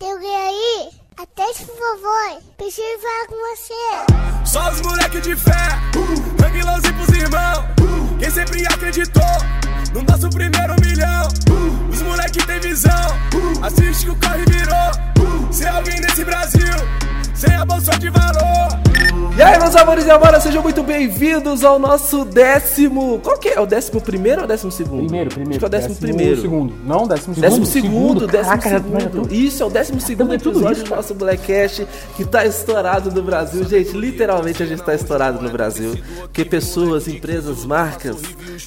Alguém aí? Atende, por favor. Preciso falar com você. Só os moleque de fé, sangue lance pros irmãos. Quem sempre acreditou no nosso primeiro milhão. Os moleque tem visão, assiste que o corre virou. Se alguém nesse Brasil, sem a bolsa de valor. E aí, meus amores e amoras, sejam muito bem-vindos ao nosso décimo. Qual que é? É o décimo primeiro ou décimo segundo? Primeiro, primeiro. Acho que é o décimo, primeiro. segundo. Não, décimo segundo. Décimo segundo, décimo Caraca, segundo. Isso, é o décimo segundo Também tudo episódio isso, do nosso Blackcast que tá estourado no Brasil. Gente, literalmente a gente tá estourado no Brasil. Porque pessoas, empresas, marcas,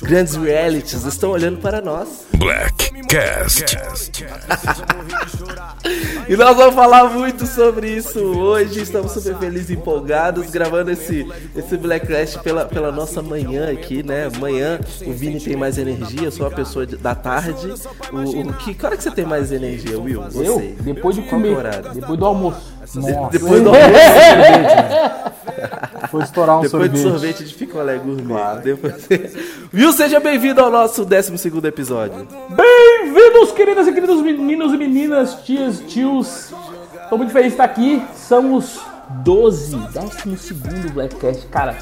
grandes realities estão olhando para nós. Blackcast. E nós vamos falar muito sobre isso hoje. Estamos super felizes e empolgados gravando esse, esse Blackcast pela, pela nossa manhã aqui, né? Manhã o Vini tem mais energia, eu sou uma pessoa de- da tarde. O, o que, que hora que você tem mais energia, Will? Você? Eu? Depois de comer. Depois do almoço. Nossa. Depois do almoço, Foi estourar um depois do sorvete. sorvete de picolé gourmet. Depois... Will, seja bem-vindo ao nosso 12 episódio. Bem-vindos, queridas e queridos meninos e meninas, tias, tios. Tô muito feliz de estar aqui. São os 12, 12 Blackcast. Cara,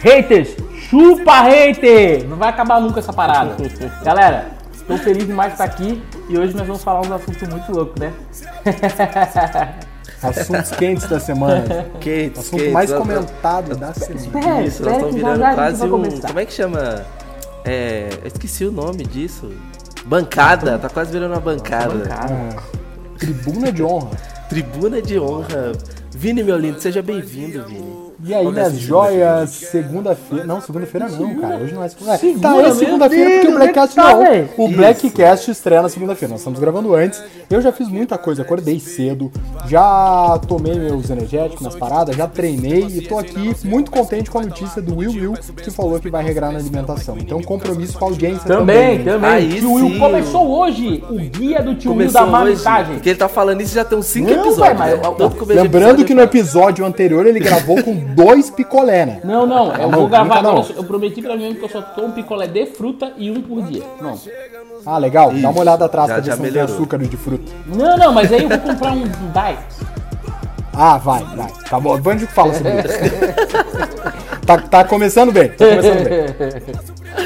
haters, chupa hater! Não vai acabar nunca essa parada. Galera, tô feliz demais de estar aqui e hoje nós vamos falar uns assuntos muito loucos, né? Assuntos quentes da semana. Quentes, Assunto quentes, mais nós- comentado da semana. Espera, Isso, nós espera estamos que já virando já quase um. Como é que chama? É. Eu esqueci o nome disso. Bancada, tá quase virando uma bancada. Cara, Tribuna de honra. Tribuna de honra. Vini, meu lindo, seja bem-vindo, Vini. E aí, minhas nessa joias, segunda-feira. Não, segunda-feira não, cara. Hoje não é segunda. Segunda, tá, é segunda-feira porque o Deus, Blackcast tá, não. O. Blackcast estreia na segunda-feira. Nós estamos gravando antes. Eu já fiz muita coisa, acordei cedo, já tomei meus energéticos nas paradas, já treinei e tô aqui muito contente com a notícia do Will Will que falou que vai regrar na alimentação. Então, compromisso com a audiência Também, também. também. Aí Tio Will começou hoje o guia do tio Will Começou da hoje. marmitagem. Porque ele tá falando isso já tem uns 5 Não, episódios. mas- né? Lembrando episódio que no episódio anterior ele gravou com dois picolé, né? Não, não, eu não, vou gravar não. agora. Eu prometi pra mim que eu só tomo picolé de fruta e um por dia. Não. Ah, legal. Dá uma olhada atrás Já- pra ver já se não tem melhorou. açúcar e de fruta. Não, não, mas aí eu vou comprar um diet. Ah, vai, vai. Tá bom, a gente fala sobre isso. tá, tá começando bem, tá começando bem.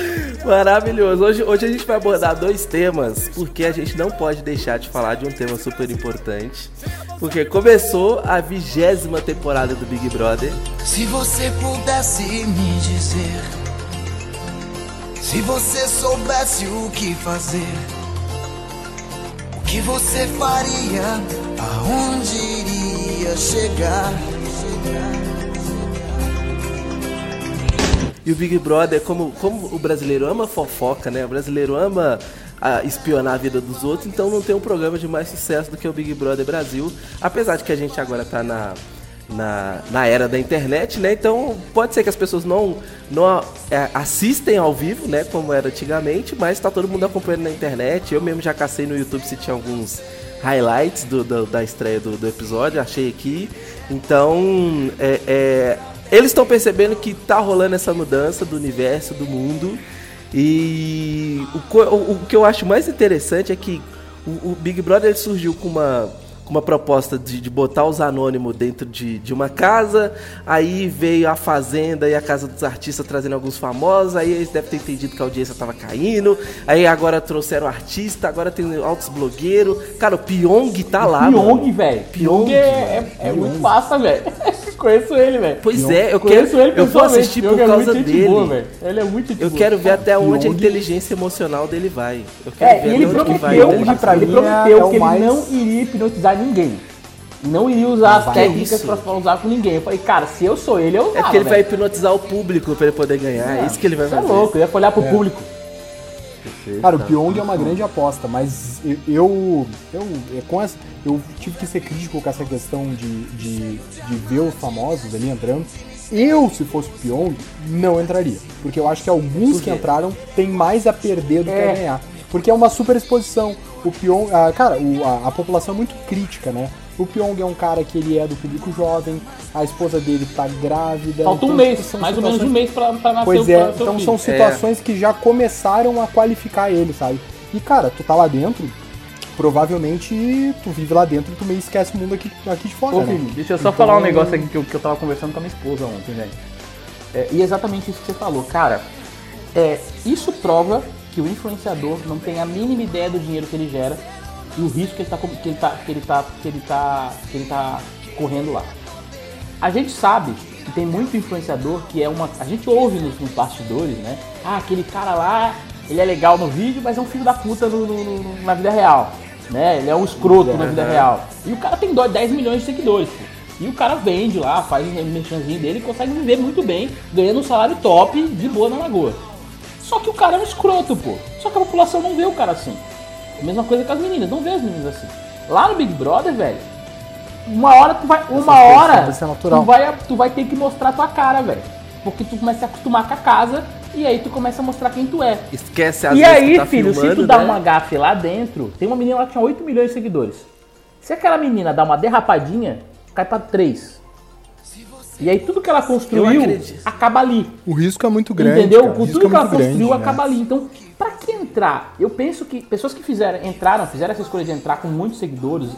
Maravilhoso. Hoje, hoje a gente vai abordar dois temas, porque a gente não pode deixar de falar de um tema super importante. Porque começou a vigésima temporada do Big Brother. Se você pudesse me dizer, se você soubesse o que fazer, o que você faria, aonde iria chegar? E o Big Brother, como, como o brasileiro ama fofoca, né? O brasileiro ama ah, espionar a vida dos outros, então não tem um programa de mais sucesso do que o Big Brother Brasil. Apesar de que a gente agora tá na, na, na era da internet, né? Então pode ser que as pessoas não, não é, assistem ao vivo, né? Como era antigamente, mas tá todo mundo acompanhando na internet. Eu mesmo já cacei no YouTube se tinha alguns highlights do, do- da estreia do, do episódio, achei aqui. Então, é, é, eles estão percebendo que tá rolando essa mudança do universo, do mundo. E o, o- o que eu acho mais interessante é que o, o Big Brother surgiu com uma, com uma proposta de, de botar os anônimos dentro de, de uma casa. Aí veio a Fazenda e a Casa dos Artistas trazendo alguns famosos. Aí eles devem ter entendido que a audiência tava caindo. Aí agora trouxeram artista, agora tem altos blogueiros. Cara, o Pyong tá lá. Pyong, velho. Pyong. Pyong é, é, é muito massa, velho. Conheço ele, velho. Pois é, eu Conheço quero. ele Eu vou assistir Pyong por é causa muito gente dele. boa, velho. Ele é muito Eu boa. quero ver até onde a Pyong- inteligência emocional dele vai. Eu quero É, ver e ele até onde que vai. prometeu, inteligência. pra ele prometeu é que ele mais- não iria hipnotizar ninguém. Não iria usar as vai. técnicas pra usar com ninguém. Eu falei, cara, se eu sou ele, eu É usava, porque ele vai velho. hipnotizar o público pra ele poder ganhar. É isso que ele vai Você é fazer. louco, eu ia olhar pro público. Cara, o Pyong é uma grande aposta, mas eu, eu, eu, é com essa- eu tive que ser crítico com essa questão de, de, de ver os famosos ali entrando. Eu, se fosse o Pyong, não entraria. Porque eu acho que alguns Por que entraram têm mais a perder do que É. a ganhar. Porque é uma super exposição. O Pyong, ah, cara, o- a, a população é muito crítica, né? O Pyong é um cara que ele é do público jovem, a esposa dele tá grávida. Falta um então, mês, são mais ou menos um situações- mês pra, pra nascer Pois o é, pra- seu então filho. são situações que já começaram a qualificar ele, sabe? E cara, tu tá lá dentro, provavelmente tu vive lá dentro e tu meio esquece o mundo aqui, aqui de fora, Ô, né? Vini, deixa eu só Então- falar um negócio aqui que eu, que eu tava conversando com a minha esposa ontem, velho. É, e é exatamente isso que você falou, cara. É, isso prova que o influenciador não tem a mínima ideia do dinheiro que ele gera e o risco que ele tá, que ele tá, que ele tá, que ele tá, que ele tá correndo lá. A gente sabe que tem muito influenciador que é uma. A gente ouve nos, nos bastidores, né? Ah, aquele cara lá, ele é legal no vídeo, mas é um filho da puta no- no- no- na vida real. Né? Ele é um escroto na vida real. E o cara tem dó- 10 milhões de seguidores, pô. E o cara vende lá, faz o merchanzinho dele e consegue viver muito bem, ganhando um salário top de boa na lagoa. Só que o cara é um escroto, pô. Só que a população não vê o cara assim. A mesma coisa com as meninas, não vê as meninas assim. Lá no Big Brother, velho, uma hora tu vai. Uma hora tu vai, tu vai ter que mostrar tua cara, velho. Porque tu começa a se acostumar com a casa e aí tu começa a mostrar quem tu é. Esquece às E aí, que tá filho, se tu filmando, dá né? uma gafe lá dentro, tem uma menina lá que tinha 8 milhões de seguidores. Se aquela menina dá uma derrapadinha, cai pra 3. E aí tudo que ela construiu acaba ali. O risco é muito grande. Entendeu? cara. Tudo é que ela construiu grande, né? acaba ali. Então, pra que entrar? Eu penso que pessoas que fizeram, entraram, fizeram essa escolha de entrar com muitos seguidores,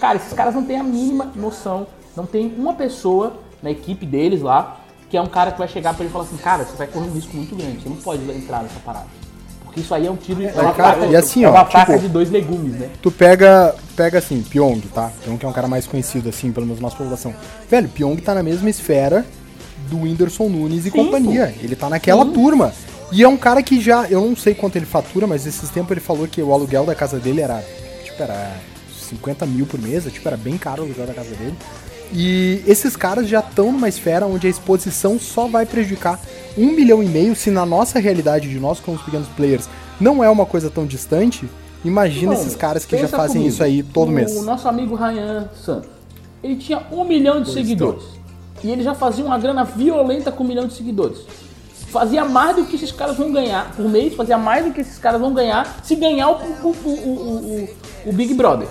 cara, esses caras não têm a mínima noção. Não tem uma pessoa na equipe deles lá que é um cara que vai chegar pra ele e falar assim, cara, você vai correr um risco muito grande, você não pode entrar nessa parada. Porque isso aí é um tiro é uma cara, faca, e assim, é ó, uma faca tipo- de dois legumes, né? Tu pega, pega assim, Pyong, tá? Pyong é um cara mais conhecido, assim, pelo menos na nossa população. Velho, Pyong tá na mesma esfera do Whindersson Nunes e Sim, companhia. Ele tá naquela Sim. turma. E é um cara que já, eu não sei quanto ele fatura, mas esses tempos ele falou que o aluguel da casa dele era, tipo, era 50 mil por mês, tipo, era bem caro o aluguel da casa dele. E esses caras já estão numa esfera onde a exposição só vai prejudicar um milhão e meio, se na nossa realidade de nós como pequenos players não é uma coisa tão distante, imagina Bom, esses caras que já fazem comigo. isso aí todo o mês. O nosso amigo Ryan Santos, ele tinha um milhão de seguidores. E ele já fazia uma grana violenta com um milhão de seguidores. Fazia mais do que esses caras vão ganhar por mês, fazia mais do que esses caras vão ganhar se ganhar o, o, o, o, o- o Big Brother.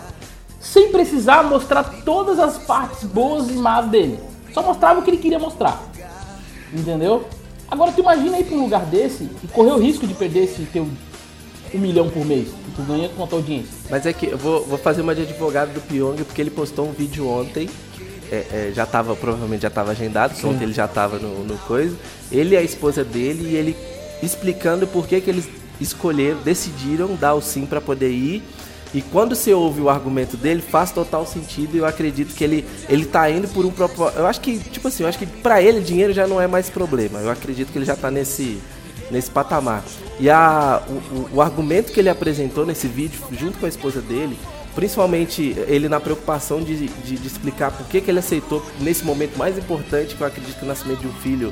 Sem precisar mostrar todas as partes boas e más dele. Só mostrava o que ele queria mostrar. Entendeu? Agora tu imagina ir pra um lugar desse e correr o risco de perder esse teu um milhão por mês. Tu ganha com a tua audiência. Mas é que eu vou, vou fazer uma de advogado do Pyong, porque ele postou um vídeo ontem. é, é, já tava, provavelmente já tava agendado, ontem ele já tava no, no coisa. Ele e a esposa dele, e ele explicando por que, que eles escolheram, decidiram dar o sim pra poder ir. E quando você ouve o argumento dele, faz total sentido e eu acredito que ele, ele tá indo por um propósito. Eu acho que, tipo assim, eu acho que pra ele dinheiro já não é mais problema. Eu acredito que ele já tá nesse, nesse patamar. E a, o, o- argumento que ele apresentou nesse vídeo, junto com a esposa dele, principalmente ele na preocupação de, de, de explicar por que, que ele aceitou nesse momento mais importante, que eu acredito que o nascimento de um filho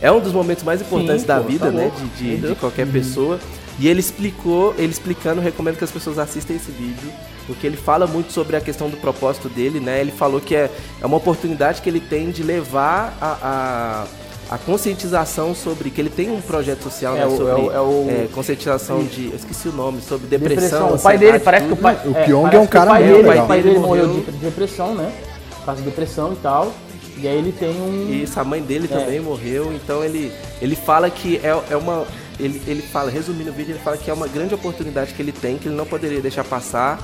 é um dos momentos mais importantes Sim, da pô, vida, tá né? De, de- de qualquer pessoa. E ele explicou, ele explicando, recomendo que as pessoas assistam esse vídeo, porque ele fala muito sobre a questão do propósito dele, né? Ele falou que é, é uma oportunidade que ele tem de levar a, a, a conscientização sobre. que ele tem um projeto social, É né? o- Sobre é o- é o- é, conscientização de. Eu esqueci o nome, sobre depressão. Depressão. O pai dele, parece que o pai. O Pyong parece é um o cara pai muito dele, legal. O pai dele Morreu. morreu de depressão, né? Por causa de depressão e tal. E aí ele tem um. Isso, a mãe dele É. também morreu, então ele, ele fala que é, é uma. Ele, ele fala, resumindo o vídeo, ele fala que é uma grande oportunidade que ele tem, que ele não poderia deixar passar,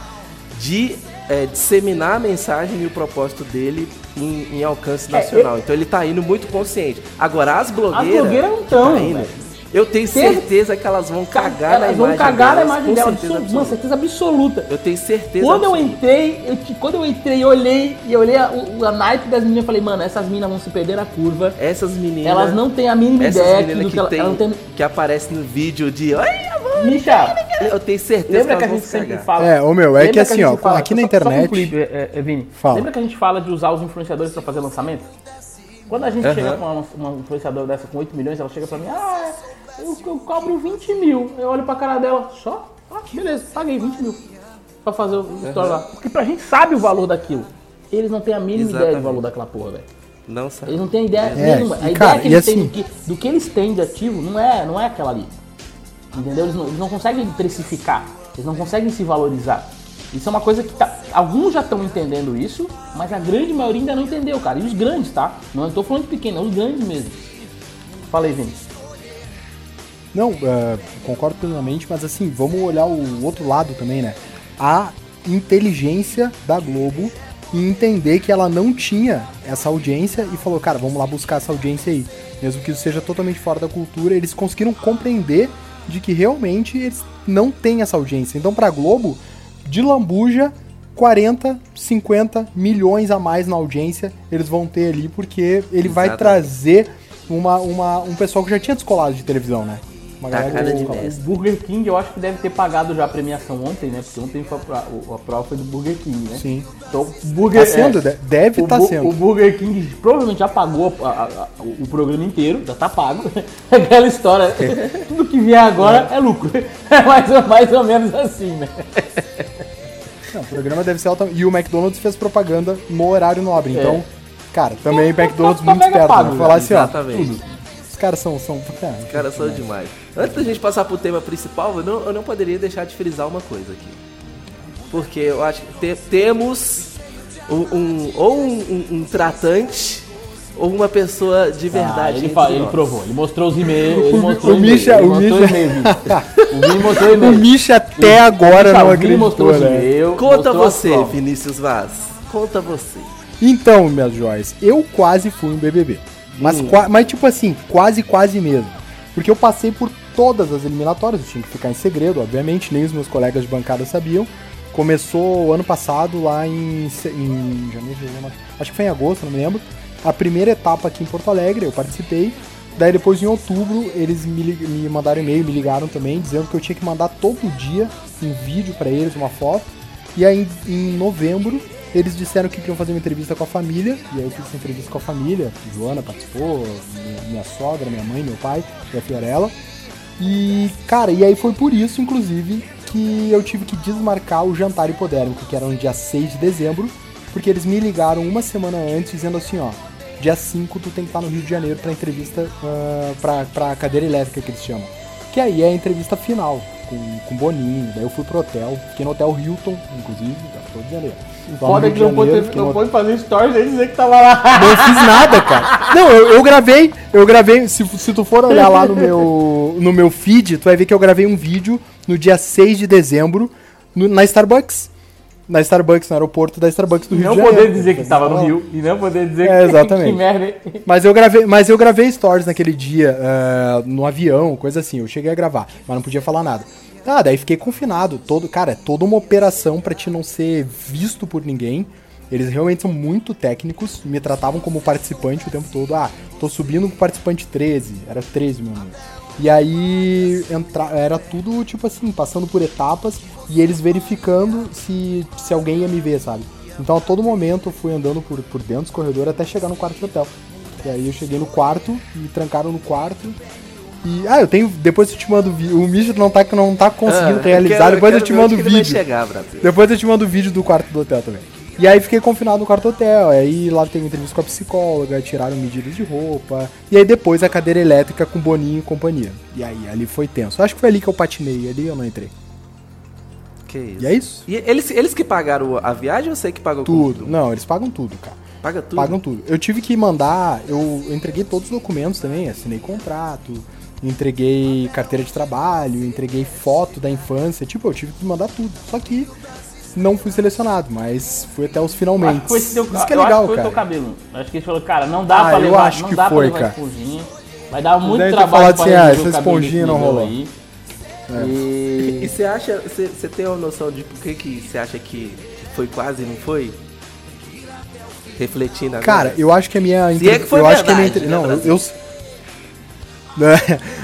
de é, disseminar a mensagem e o propósito dele em, em alcance nacional. Então ele tá indo muito consciente. Agora, as blogueiras. blogueiras não que tão, tá. Eu tenho certeza que elas vão cagar na Elas imagem vão cagar na delas, imagem com dela. certeza Absoluta, Uma certeza absoluta. Eu tenho certeza Quando eu absoluta. entrei, eu, quando eu entrei, eu olhei e eu olhei a, o, a naipe das meninas e falei, mano, essas meninas vão se perder na curva. Essas meninas. Elas não têm a mínima Essas ideia meninas do que, que ela, tem, ela tem. que aparece no vídeo de. Ai, amor, Misha, eu tenho certeza lembra que que a elas vão gente se sempre cagar. fala. É, ô, meu, é Lembra que assim, ó, fala- aqui na só- só internet- concluir, é, é, Vini. Fala. Lembra que a gente fala de usar os influenciadores pra fazer lançamento? Quando a gente Aham. chega com uma, uma influenciadora dessa com 8 milhões, ela chega pra mim, ah, eu, eu cobro 20 mil. Eu olho pra cara dela, só? Ah, beleza, paguei 20 mil. Pra fazer o story lá. Porque pra gente sabe o valor daquilo. Eles não têm a mínima ideia do Exatamente. valor daquela porra, velho. Não sabe. Eles não têm ideia É, nenhuma. A e, ideia cara, que eles têm assim- do que, do que eles têm de ativo não é, não é aquela ali. Entendeu? Eles não, eles não conseguem precificar. Eles não conseguem se valorizar. Isso é uma coisa que tá, alguns já estão entendendo isso, mas a grande maioria ainda não entendeu, cara. E os grandes, tá? Não estou falando de pequeno, os grandes mesmo. Aí, Vini. Não, é, concordo plenamente, mas assim, vamos olhar o outro lado também, né? A inteligência da Globo e entender que ela não tinha essa audiência e falou, cara, vamos lá buscar essa audiência aí. Mesmo que isso seja totalmente fora da cultura, eles conseguiram compreender de que realmente eles não têm essa audiência. Então, pra Globo, de lambuja, 40, 50 milhões a mais na audiência eles vão ter ali, porque ele vai trazer uma, uma, um pessoal que já tinha descolado de televisão, né? Uma Tá cara de o- mestre. O Burger King eu acho que deve ter pagado já a premiação ontem, né? Porque ontem foi a, o- a prova foi do Burger King, né? Sim. Então, o Burger Tá sendo, de- deve o, tá sendo. o Burger King provavelmente já pagou a- a- a- o programa inteiro, já tá pago. Aquela história, tudo que vier agora é lucro. É mais ou, mais ou menos assim, né? Não, o programa deve ser altamente. E o McDonald's fez propaganda no horário nobre. É. Então, cara, também o McDonald's Tá muito esperto. pago, Né? Falar assim, ó. Exatamente. Os caras são. são é, Os caras são demais. Antes da gente passar pro tema principal, eu não, eu não poderia deixar de frisar uma coisa aqui. Porque eu acho que te- temos um, um- ou um, um- um tratante ou uma pessoa de Ah, verdade. ele, entre fa- ele provou, ele mostrou os e-mails. Ele mostrou o Misha- ele o mostrou Misha- e-mail. O mostrou. Misha até agora Misha, não mostrou acreditou, os né? e-mails, Conta mostrou você. Vinícius Vaz. Conta você. Então, minhas joias, eu quase fui um BBB. Mas, Hum. mas tipo assim, quase, quase mesmo. Porque eu passei por todas as eliminatórias, eu tinha que ficar em segredo, obviamente, nem os meus colegas de bancada sabiam. Começou ano passado, lá em, em janeiro, acho que foi em agosto, não me lembro. A primeira etapa aqui em Porto Alegre, eu participei. Daí depois, em outubro, eles me, me mandaram e-mail, me ligaram também, dizendo que eu tinha que mandar todo dia um vídeo pra eles, uma foto. E aí, em novembro, eles disseram que queriam fazer uma entrevista com a família. E aí eu fiz essa entrevista com a família. Joana participou, minha, minha sogra, minha mãe, meu pai e a Fiorella. E, cara, e aí foi por isso, inclusive, que eu tive que desmarcar o jantar hipodérmico, que era no dia 6 de dezembro, porque eles me ligaram uma semana antes dizendo assim, ó, dia 5 tu tem que estar no Rio de Janeiro pra entrevista, uh, pra, pra cadeira elétrica que eles chamam. Que aí é a entrevista final, com, com Boninho, daí eu fui pro hotel, fiquei no hotel Hilton, inclusive, já tô dizendo aí. Foda que não pode, ter- não pode fazer stories e dizer que tava lá. não fiz nada, cara. Não, eu, eu gravei, eu gravei, se, se tu for olhar lá no meu, no meu feed, tu vai ver que eu gravei um vídeo no dia 6 de dezembro no- na Starbucks. Na Starbucks, no aeroporto da Starbucks do Rio Não de Janeiro. poder dizer que tava no Rio e não poder dizer É, que, exatamente. que merda. hein? Mas eu gravei, mas eu gravei stories naquele dia, ah, no avião, coisa assim. Eu cheguei a gravar, mas não podia falar nada. Ah, daí fiquei confinado. Todo, cara, é toda uma operação pra te não ser visto por ninguém. Eles realmente são muito técnicos, me tratavam como participante o tempo todo. Ah, tô subindo com participante 13, era 13, meu amigo. E aí entra, era tudo tipo assim, passando por etapas e eles verificando se, se alguém ia me ver, sabe? Então a todo momento eu fui andando por, por dentro dos corredores até chegar no quarto do hotel. E aí eu cheguei no quarto, me trancaram no quarto. E. Ah, eu tenho. Depois eu te mando o vídeo. O Misha não tá, não tá conseguindo Ah, realizar. quero- depois eu quero te mando o vídeo. chegar. Depois eu te mando o vídeo do quarto do hotel também. E aí fiquei confinado no quarto do hotel. Aí lá teve entrevista com a psicóloga, tiraram medidas de roupa. E aí depois a cadeira elétrica com Boninho e companhia. E aí ali foi tenso. Acho que foi ali que eu patinei. Ali eu não entrei. Que isso. E é isso. E eles, eles que pagaram a viagem ou você que pagou Tudo. Não, eles pagam tudo, cara. Paga tudo? Pagam tudo. Eu tive que mandar, eu entreguei todos os documentos também, assinei contrato, entreguei carteira de trabalho, entreguei foto da infância, tipo, eu tive que mandar tudo. Só que não fui selecionado, mas fui até os Acho finalmente. que foi esse teu, Isso que é eu acho legal, que foi o cara. teu cabelo. Acho que ele falou, cara, não dá Ah, pra eu levar, acho não que dá foi, pra levar cara. esponjinha. Vai dar muito Deve trabalho pra assim, ah, essa esponjinha não rolou. aí. E E... você acha, você, tem uma noção de por que, que você acha que foi quase e não foi? Refletindo agora. Cara, eu acho que a minha Se é que foi eu acho que a minha verdade, né, não, eu, eu-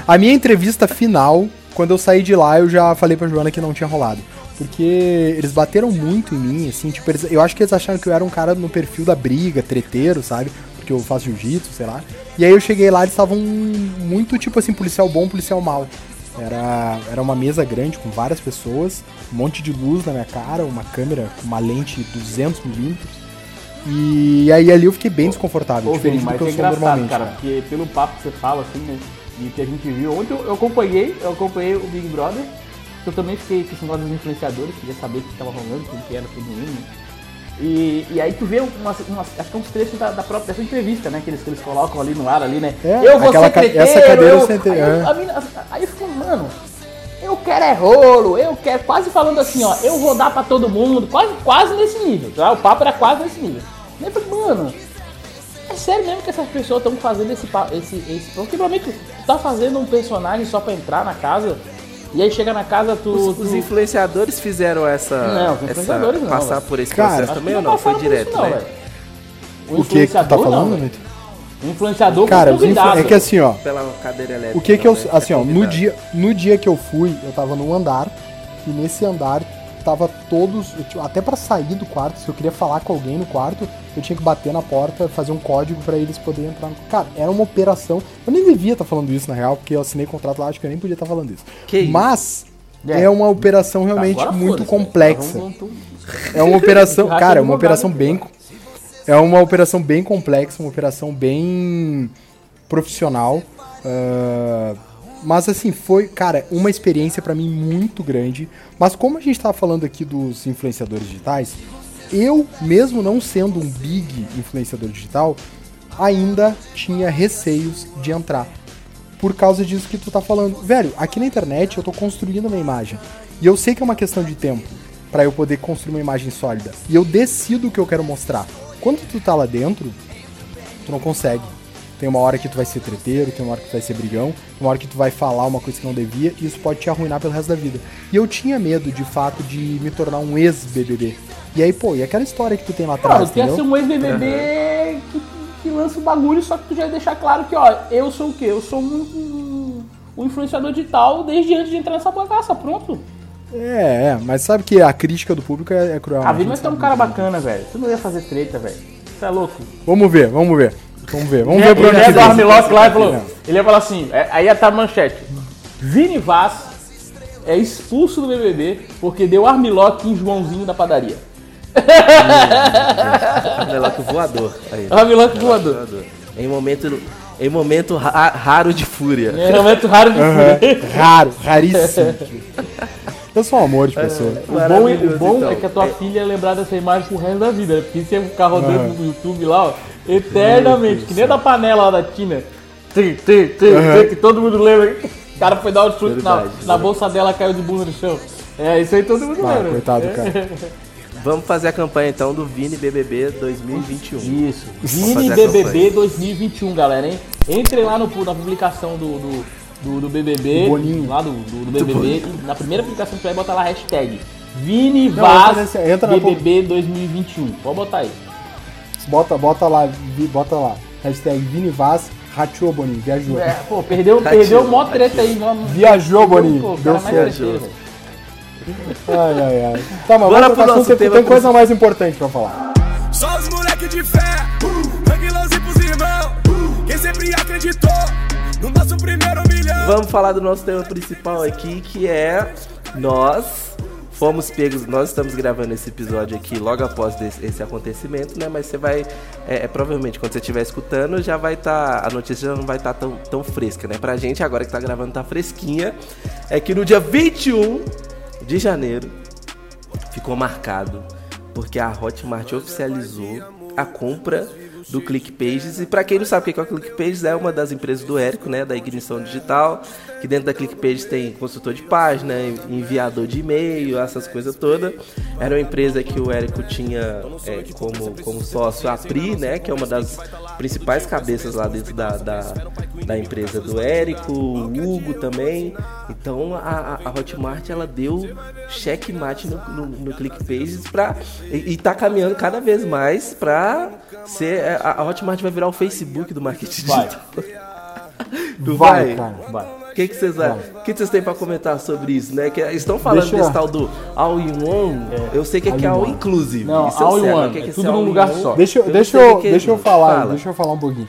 a minha entrevista final, quando eu saí de lá, eu já falei pra Joana que não tinha rolado. Porque eles bateram muito em mim, assim, tipo, eles- eu acho que eles acharam que eu era um cara no perfil da briga, treteiro, sabe? Porque eu faço jiu-jitsu, sei lá. E aí eu cheguei lá, eles estavam muito, tipo assim, policial bom, policial mal. Era, era uma mesa grande com várias pessoas, um monte de luz na minha cara, uma câmera com uma lente 200mm. E aí ali eu fiquei bem desconfortável, Pô, diferente Vini, do mas que eu é sou normalmente. cara, cara. porque pelo papo que você fala, assim, né? E que a gente viu. Ontem eu, eu acompanhei, eu acompanhei o Big Brother. Eu também fiquei com esse negócio dos influenciadores, queria saber o que tava rolando, como que era tudo indo. E, e aí tu vê umas, umas, acho que é uns trechos da, da própria dessa entrevista, né? Que eles, que eles colocam ali no ar ali, né? É, eu vou ser essa cadeira eu... eu sentei, Aí, é. mina- aí eu fico, mano, Eu quero é rolo, eu quero. Quase falando assim, ó, eu vou dar pra todo mundo. Quase, quase nesse nível. Tá? O papo era quase nesse nível. Eu falei, mano, é sério mesmo que essas pessoas estão fazendo esse, esse, esse. Porque provavelmente tu tá fazendo um personagem só pra entrar na casa. E aí chega na casa, tu. Os, tu... os influenciadores fizeram essa. Não, os essa influenciadores não, passar velho. por esse Cara, processo também ou não? Foi direto, isso, não, né? velho. O que que tu tá influenciador, falando, não? O influenciador Cara, convidado. é que assim, ó, Pela cadeira elétrica. o que que eu, né? assim, ó, no dia, no dia que eu fui, eu tava num andar e nesse andar tava todos, até pra sair do quarto, se eu queria falar com alguém no quarto, eu tinha que bater na porta, fazer um código pra eles poderem entrar. no- Cara, era uma operação. Eu nem devia estar falando isso na real, porque eu assinei contrato lá, acho que eu nem podia estar falando isso. Que? Mas É. é. uma operação realmente muito velho. complexa. É uma operação, cara, é uma operação bem é uma operação bem complexa, uma operação bem profissional. ah, mas assim, foi, cara, uma experiência pra mim muito grande. Mas como a gente tava falando aqui dos influenciadores digitais, eu, mesmo não sendo um big influenciador digital, ainda tinha receios de entrar por causa disso que tu tá falando. Velho, aqui na internet eu tô construindo uma imagem. E eu sei que é uma questão de tempo pra eu poder construir uma imagem sólida. E eu decido o que eu quero mostrar. Quando tu tá lá dentro, tu não consegue. Tem uma hora que tu vai ser treteiro, tem uma hora que tu vai ser brigão, tem uma hora que tu vai falar uma coisa que não devia, e isso pode te arruinar pelo resto da vida. E eu tinha medo, de fato, de me tornar um ex-BBB. E aí, pô, e aquela história que tu tem lá atrás, Mano, tu ia ser um ex-BBB que, que lança o bagulho, só que tu já ia deixar claro que, ó, eu sou o quê? Eu sou um, um, um influenciador digital desde antes de entrar nessa bagaça, pronto. É, é, mas sabe que a crítica do público é, é cruel. A né? vida gente vai ter um cara bacana, velho. Tu não ia fazer treta, velho. Você é louco. Vamos ver, vamos ver. Vamos ver, vamos Ele ver pra onde ia do vem. Armlock lá e falou. Ele ia falar assim, é, aí ia estar a manchete. Vini Vaz é expulso do BBB porque deu armlock em Joãozinho da padaria. Armlock voador. Aí. Armlock voador. voador. Em momento, em momento ra- raro de fúria. É um momento raro de fúria. Raro, raríssimo. Eu sou um amor de pessoa. O bom, é, o bom então. é que a tua filha ia lembrar dessa imagem pro resto da vida, né? Porque você ficar rodando no YouTube lá, ó, eternamente, que nem a da panela lá da Tina. Tri, tri, tri, tri, que todo mundo lembra. O cara foi dar um chute na, na bolsa dela, caiu de bunda no chão. É, isso aí todo mundo Ah, lembra. coitado, cara. Vamos fazer a campanha então do Vini BBB 2021. Isso. Vini BBB campanha. 2021, galera, hein? Entrem lá no, na publicação do, do, do, do BBB. Boninho. Lá do, do, do BBB. na primeira publicação que você vai botar lá a hashtag Vini Não, Vaz entra entra BBB 2021. Pode botar aí. Bota, bota lá, vi- bota lá. Hashtag Vini Vaz, rachou, Boninho, viajou. É, pô, perdeu, Tadinho, perdeu mó treta aí. Mó, Viajou, Boninho, Pô, deu certo. velho. Ai, ai, ai. Tá, mas Bora vamos pro nosso assunto, tem, tema tem coisa mais importante pra falar. Só os moleque de fé, sangue lance pros irmãos. Quem sempre acreditou no nosso primeiro milhão. Vamos falar do nosso tema principal aqui, que é nós fomos pegos. Nós estamos gravando esse episódio aqui logo após desse- esse acontecimento, né? Mas você vai, é, é, provavelmente quando você estiver escutando, já vai estar a notícia já não vai estar tão, tão fresca, né? Pra gente agora que tá gravando tá fresquinha, é que no dia 21 de janeiro ficou marcado porque a Hotmart oficializou a compra do ClickPages. E para quem não sabe o que é o ClickPages, é uma das empresas do Érico, né, da Ignição Digital, que dentro da ClickPages tem consultor de página, enviador de e-mail, essas coisas todas. Era uma empresa que o Érico tinha é, como, como sócio a Pri, né, que é uma das principais cabeças lá dentro da, da, da empresa do Érico, o Hugo também. Então a, a- Hotmart ela deu checkmate no, no, no ClickPages pra, e, e tá caminhando cada vez mais pra ser. é, A, Hotmart vai virar o Facebook do marketing Vai. digital. Vai, vai? cara. Vai. O que, vocês que vocês têm pra comentar sobre isso, né? Que estão falando Deixa eu- desse tal do All-in-One. Eu sei que é que é All-in-one. All-Inclusive. Não, all in one, é tudo num lugar só. Deixa, eu- deixa, eu, é deixa eu falar, Fala. deixa eu falar um pouquinho.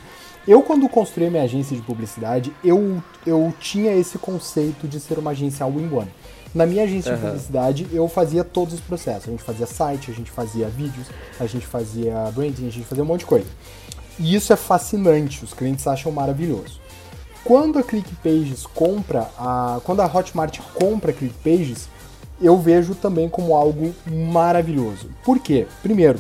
Eu, quando construí minha agência de publicidade, eu, eu tinha esse conceito de ser uma agência all-in-one. Na minha agência de Aham. publicidade, eu fazia todos os processos. A gente fazia site, a gente fazia vídeos, a gente fazia branding, a gente fazia um monte de coisa. E isso é fascinante, os clientes acham maravilhoso. Quando a ClickPages compra, a, quando a Hotmart compra a ClickPages, eu vejo também como algo maravilhoso. Por quê? Primeiro,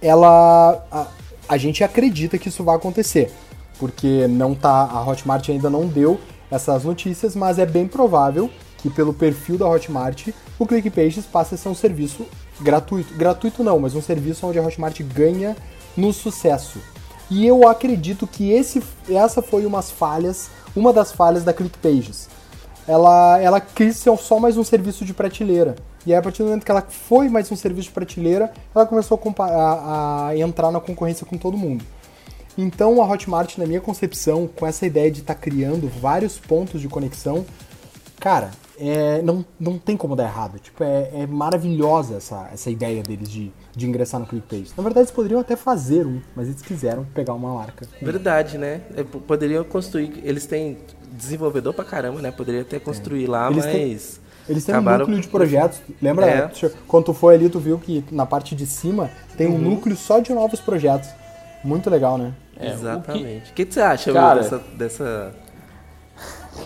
ela a, a gente acredita que isso vai acontecer, porque não tá a Hotmart ainda não deu essas notícias, mas é bem provável que pelo perfil da Hotmart, o ClickPages passa a ser um serviço gratuito. Gratuito não, mas um serviço onde a Hotmart ganha no sucesso. E eu acredito que esse, essa foi umas falhas, uma das falhas da ClickPages. Ela, ela quis ser só mais um serviço de prateleira. E aí, a partir do momento que ela foi mais um serviço de prateleira, ela começou a, a, a entrar na concorrência com todo mundo. Então a Hotmart, na minha concepção, com essa ideia de estar tá criando vários pontos de conexão, cara, é, não, não tem como dar errado. Tipo, é, é maravilhosa essa, essa ideia deles de, de ingressar no ClickPage. Na verdade, eles poderiam até fazer um, mas eles quiseram pegar uma marca. Verdade, né? É, poderiam construir. Eles têm desenvolvedor pra caramba, né? Poderia até construir é. lá, eles mas. Têm... Eles têm Acabaram... um núcleo de projetos. Lembra? É. Quando tu foi ali, tu viu que na parte de cima tem um uhum. núcleo só de novos projetos. Muito legal, né? É, Exatamente. O que, que, você acha, Cara, dessa, dessa...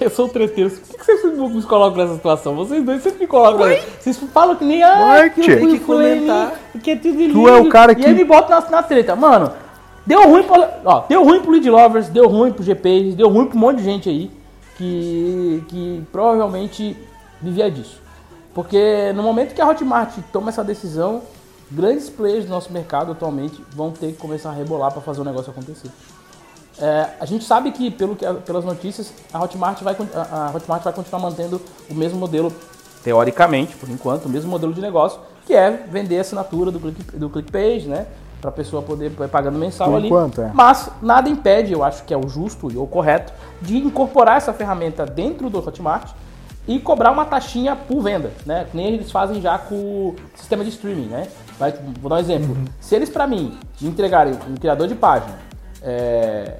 Eu sou treteiro. Por que vocês me colocam nessa situação? Vocês dois sempre me colocam. Oi? Vocês falam que nem. Ah, que eu fui comentar. Que é tudo lindo. Tu é o cara que. E aí me bota na, na treta. Mano, deu ruim pra. Ó, deu ruim pro Lead Lovers, deu ruim pro GPs, deu ruim pro um monte de gente aí. Que, que provavelmente vivia disso. Porque no momento que a Hotmart toma essa decisão, grandes players do nosso mercado atualmente vão ter que começar a rebolar para fazer o negócio acontecer. É, a gente sabe que, pelo que, pelas notícias, a Hotmart, vai, a Hotmart vai continuar mantendo o mesmo modelo, teoricamente, por enquanto, o mesmo modelo de negócio, que é vender a assinatura do, click, do ClickPage, né? Para a pessoa poder pagando mensal por ali. Enquanto, é. Mas nada impede, eu acho que é o justo e o correto, de incorporar essa ferramenta dentro do Hotmart e cobrar uma taxinha por venda, né? Que nem eles fazem já com o sistema de streaming, né? Vai, vou dar um exemplo. Uhum. Se eles, para mim, me entregarem um criador de página, é,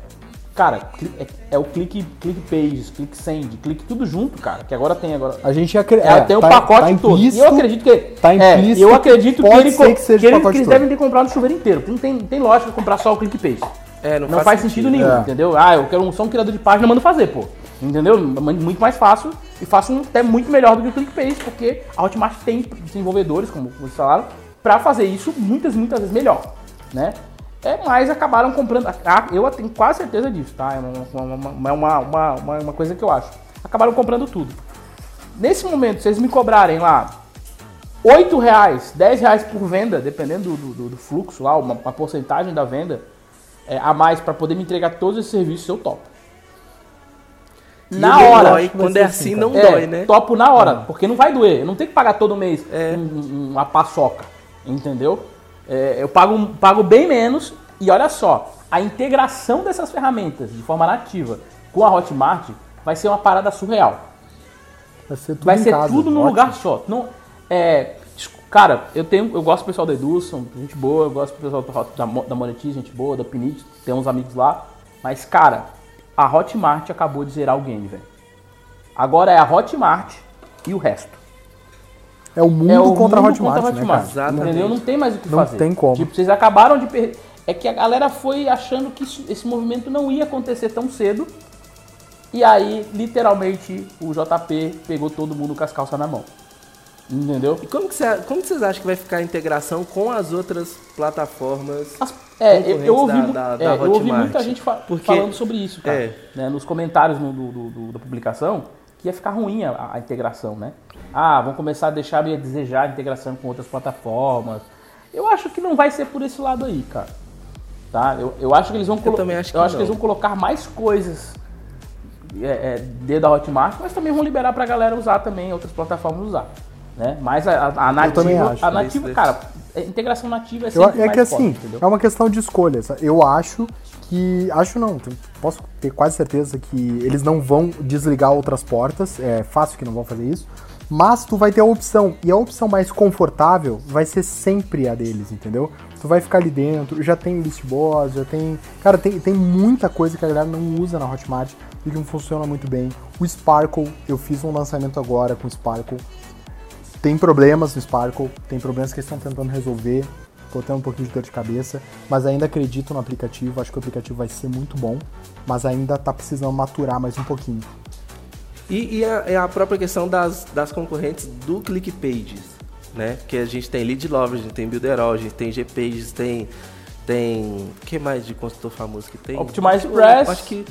cara, é, é, o clique, clique pages, clique send, clique tudo junto, cara. Que agora tem agora. A gente acredita. É, tem o tá, pacote tá todo. E eu acredito que. Tá implícito, é, eu acredito que, ele, que, que, ele, que eles devem ter comprado o chuveiro inteiro. Não tem, tem lógica comprar só o clique page. É, não, não faz, faz sentido, sentido nenhum, é. entendeu? Ah, eu quero um, só um criador de página, mando fazer, pô. Entendeu? Muito mais fácil e faço até muito melhor do que o ClickPage, porque a Hotmart tem desenvolvedores, como vocês falaram, para fazer isso muitas, muitas vezes melhor, né? É, mas acabaram comprando, eu tenho quase certeza disso, tá? É uma, uma, uma, uma, uma coisa que eu acho. Acabaram comprando tudo. Nesse momento, se eles me cobrarem lá 8 reais, 10 reais por venda, dependendo do, do, do fluxo lá, uma, uma porcentagem da venda é, a mais para poder me entregar todos esses serviços, eu topo. Na hora. Dói, quando é assim, assim não é, dói, né? Topo na hora, ah. porque não vai doer. Eu não tenho que pagar todo mês é. uma paçoca, entendeu? É, eu pago, pago bem menos e olha só, a integração dessas ferramentas de forma nativa com a Hotmart vai ser uma parada surreal. Vai ser tudo, vai ser casa, tudo num ótimo. lugar só. Não, é, cara, eu tenho, eu gosto do pessoal da Edulson, gente boa, eu gosto do pessoal da, da Monetize, gente boa, da Pinit, tem uns amigos lá. Mas, cara, a Hotmart acabou de zerar o game, velho. Agora é a Hotmart e o resto. É o mundo, é o contra, mundo a Hotmart, contra a Hotmart, né, Entendeu? Não tem mais o que não fazer. Não tem como. Tipo, vocês acabaram de perder. É que a galera foi achando que isso, esse movimento não ia acontecer tão cedo. E aí, literalmente, o JP pegou todo mundo com as calças na mão. Entendeu? E como, que você, como que vocês acham que vai ficar a integração com as outras plataformas? As, é, eu, eu, ouvi, da, da, é, eu ouvi muita gente fa Porque, falando sobre isso, cara. É. Né, nos comentários no, do, do, da publicação, que ia ficar ruim a, a, integração, né? Ah, vão começar a deixar a desejar a integração com outras plataformas. Eu acho que não vai ser por esse lado aí, cara. Tá? Eu, eu acho que eles vão eu também acho que, eu acho que eles vão colocar mais coisas é, é, dentro da Hotmart, mas também vão liberar pra galera usar também, outras plataformas usar. Né? Mas a, a, a nativa, acho, a nativa, cara, a integração nativa é sempre eu, É que assim, forte, é uma questão de escolhas. Eu acho que. Acho não, posso ter quase certeza que eles não vão desligar outras portas. É fácil que não vão fazer isso. Mas tu vai ter a opção, e a opção mais confortável vai ser sempre a deles, entendeu? Tu vai ficar ali dentro, já tem list boss, já tem. Cara, tem, tem muita coisa que a galera não usa na Hotmart e que não funciona muito bem. O Sparkle, eu fiz um lançamento agora com o Sparkle. Tem problemas no Sparkle, tem problemas que eles estão tentando resolver. Tô tendo um pouquinho de dor de cabeça, mas ainda acredito no aplicativo. Acho que o aplicativo vai ser muito bom, mas ainda tá precisando maturar mais um pouquinho. E, e a, a, própria questão das, das concorrentes do ClickPages, né? Que a gente tem Lead Lover, a gente tem Builderall, a gente tem GPages, tem. Tem. O que mais de consultor famoso que tem? Optimize Press. Acho que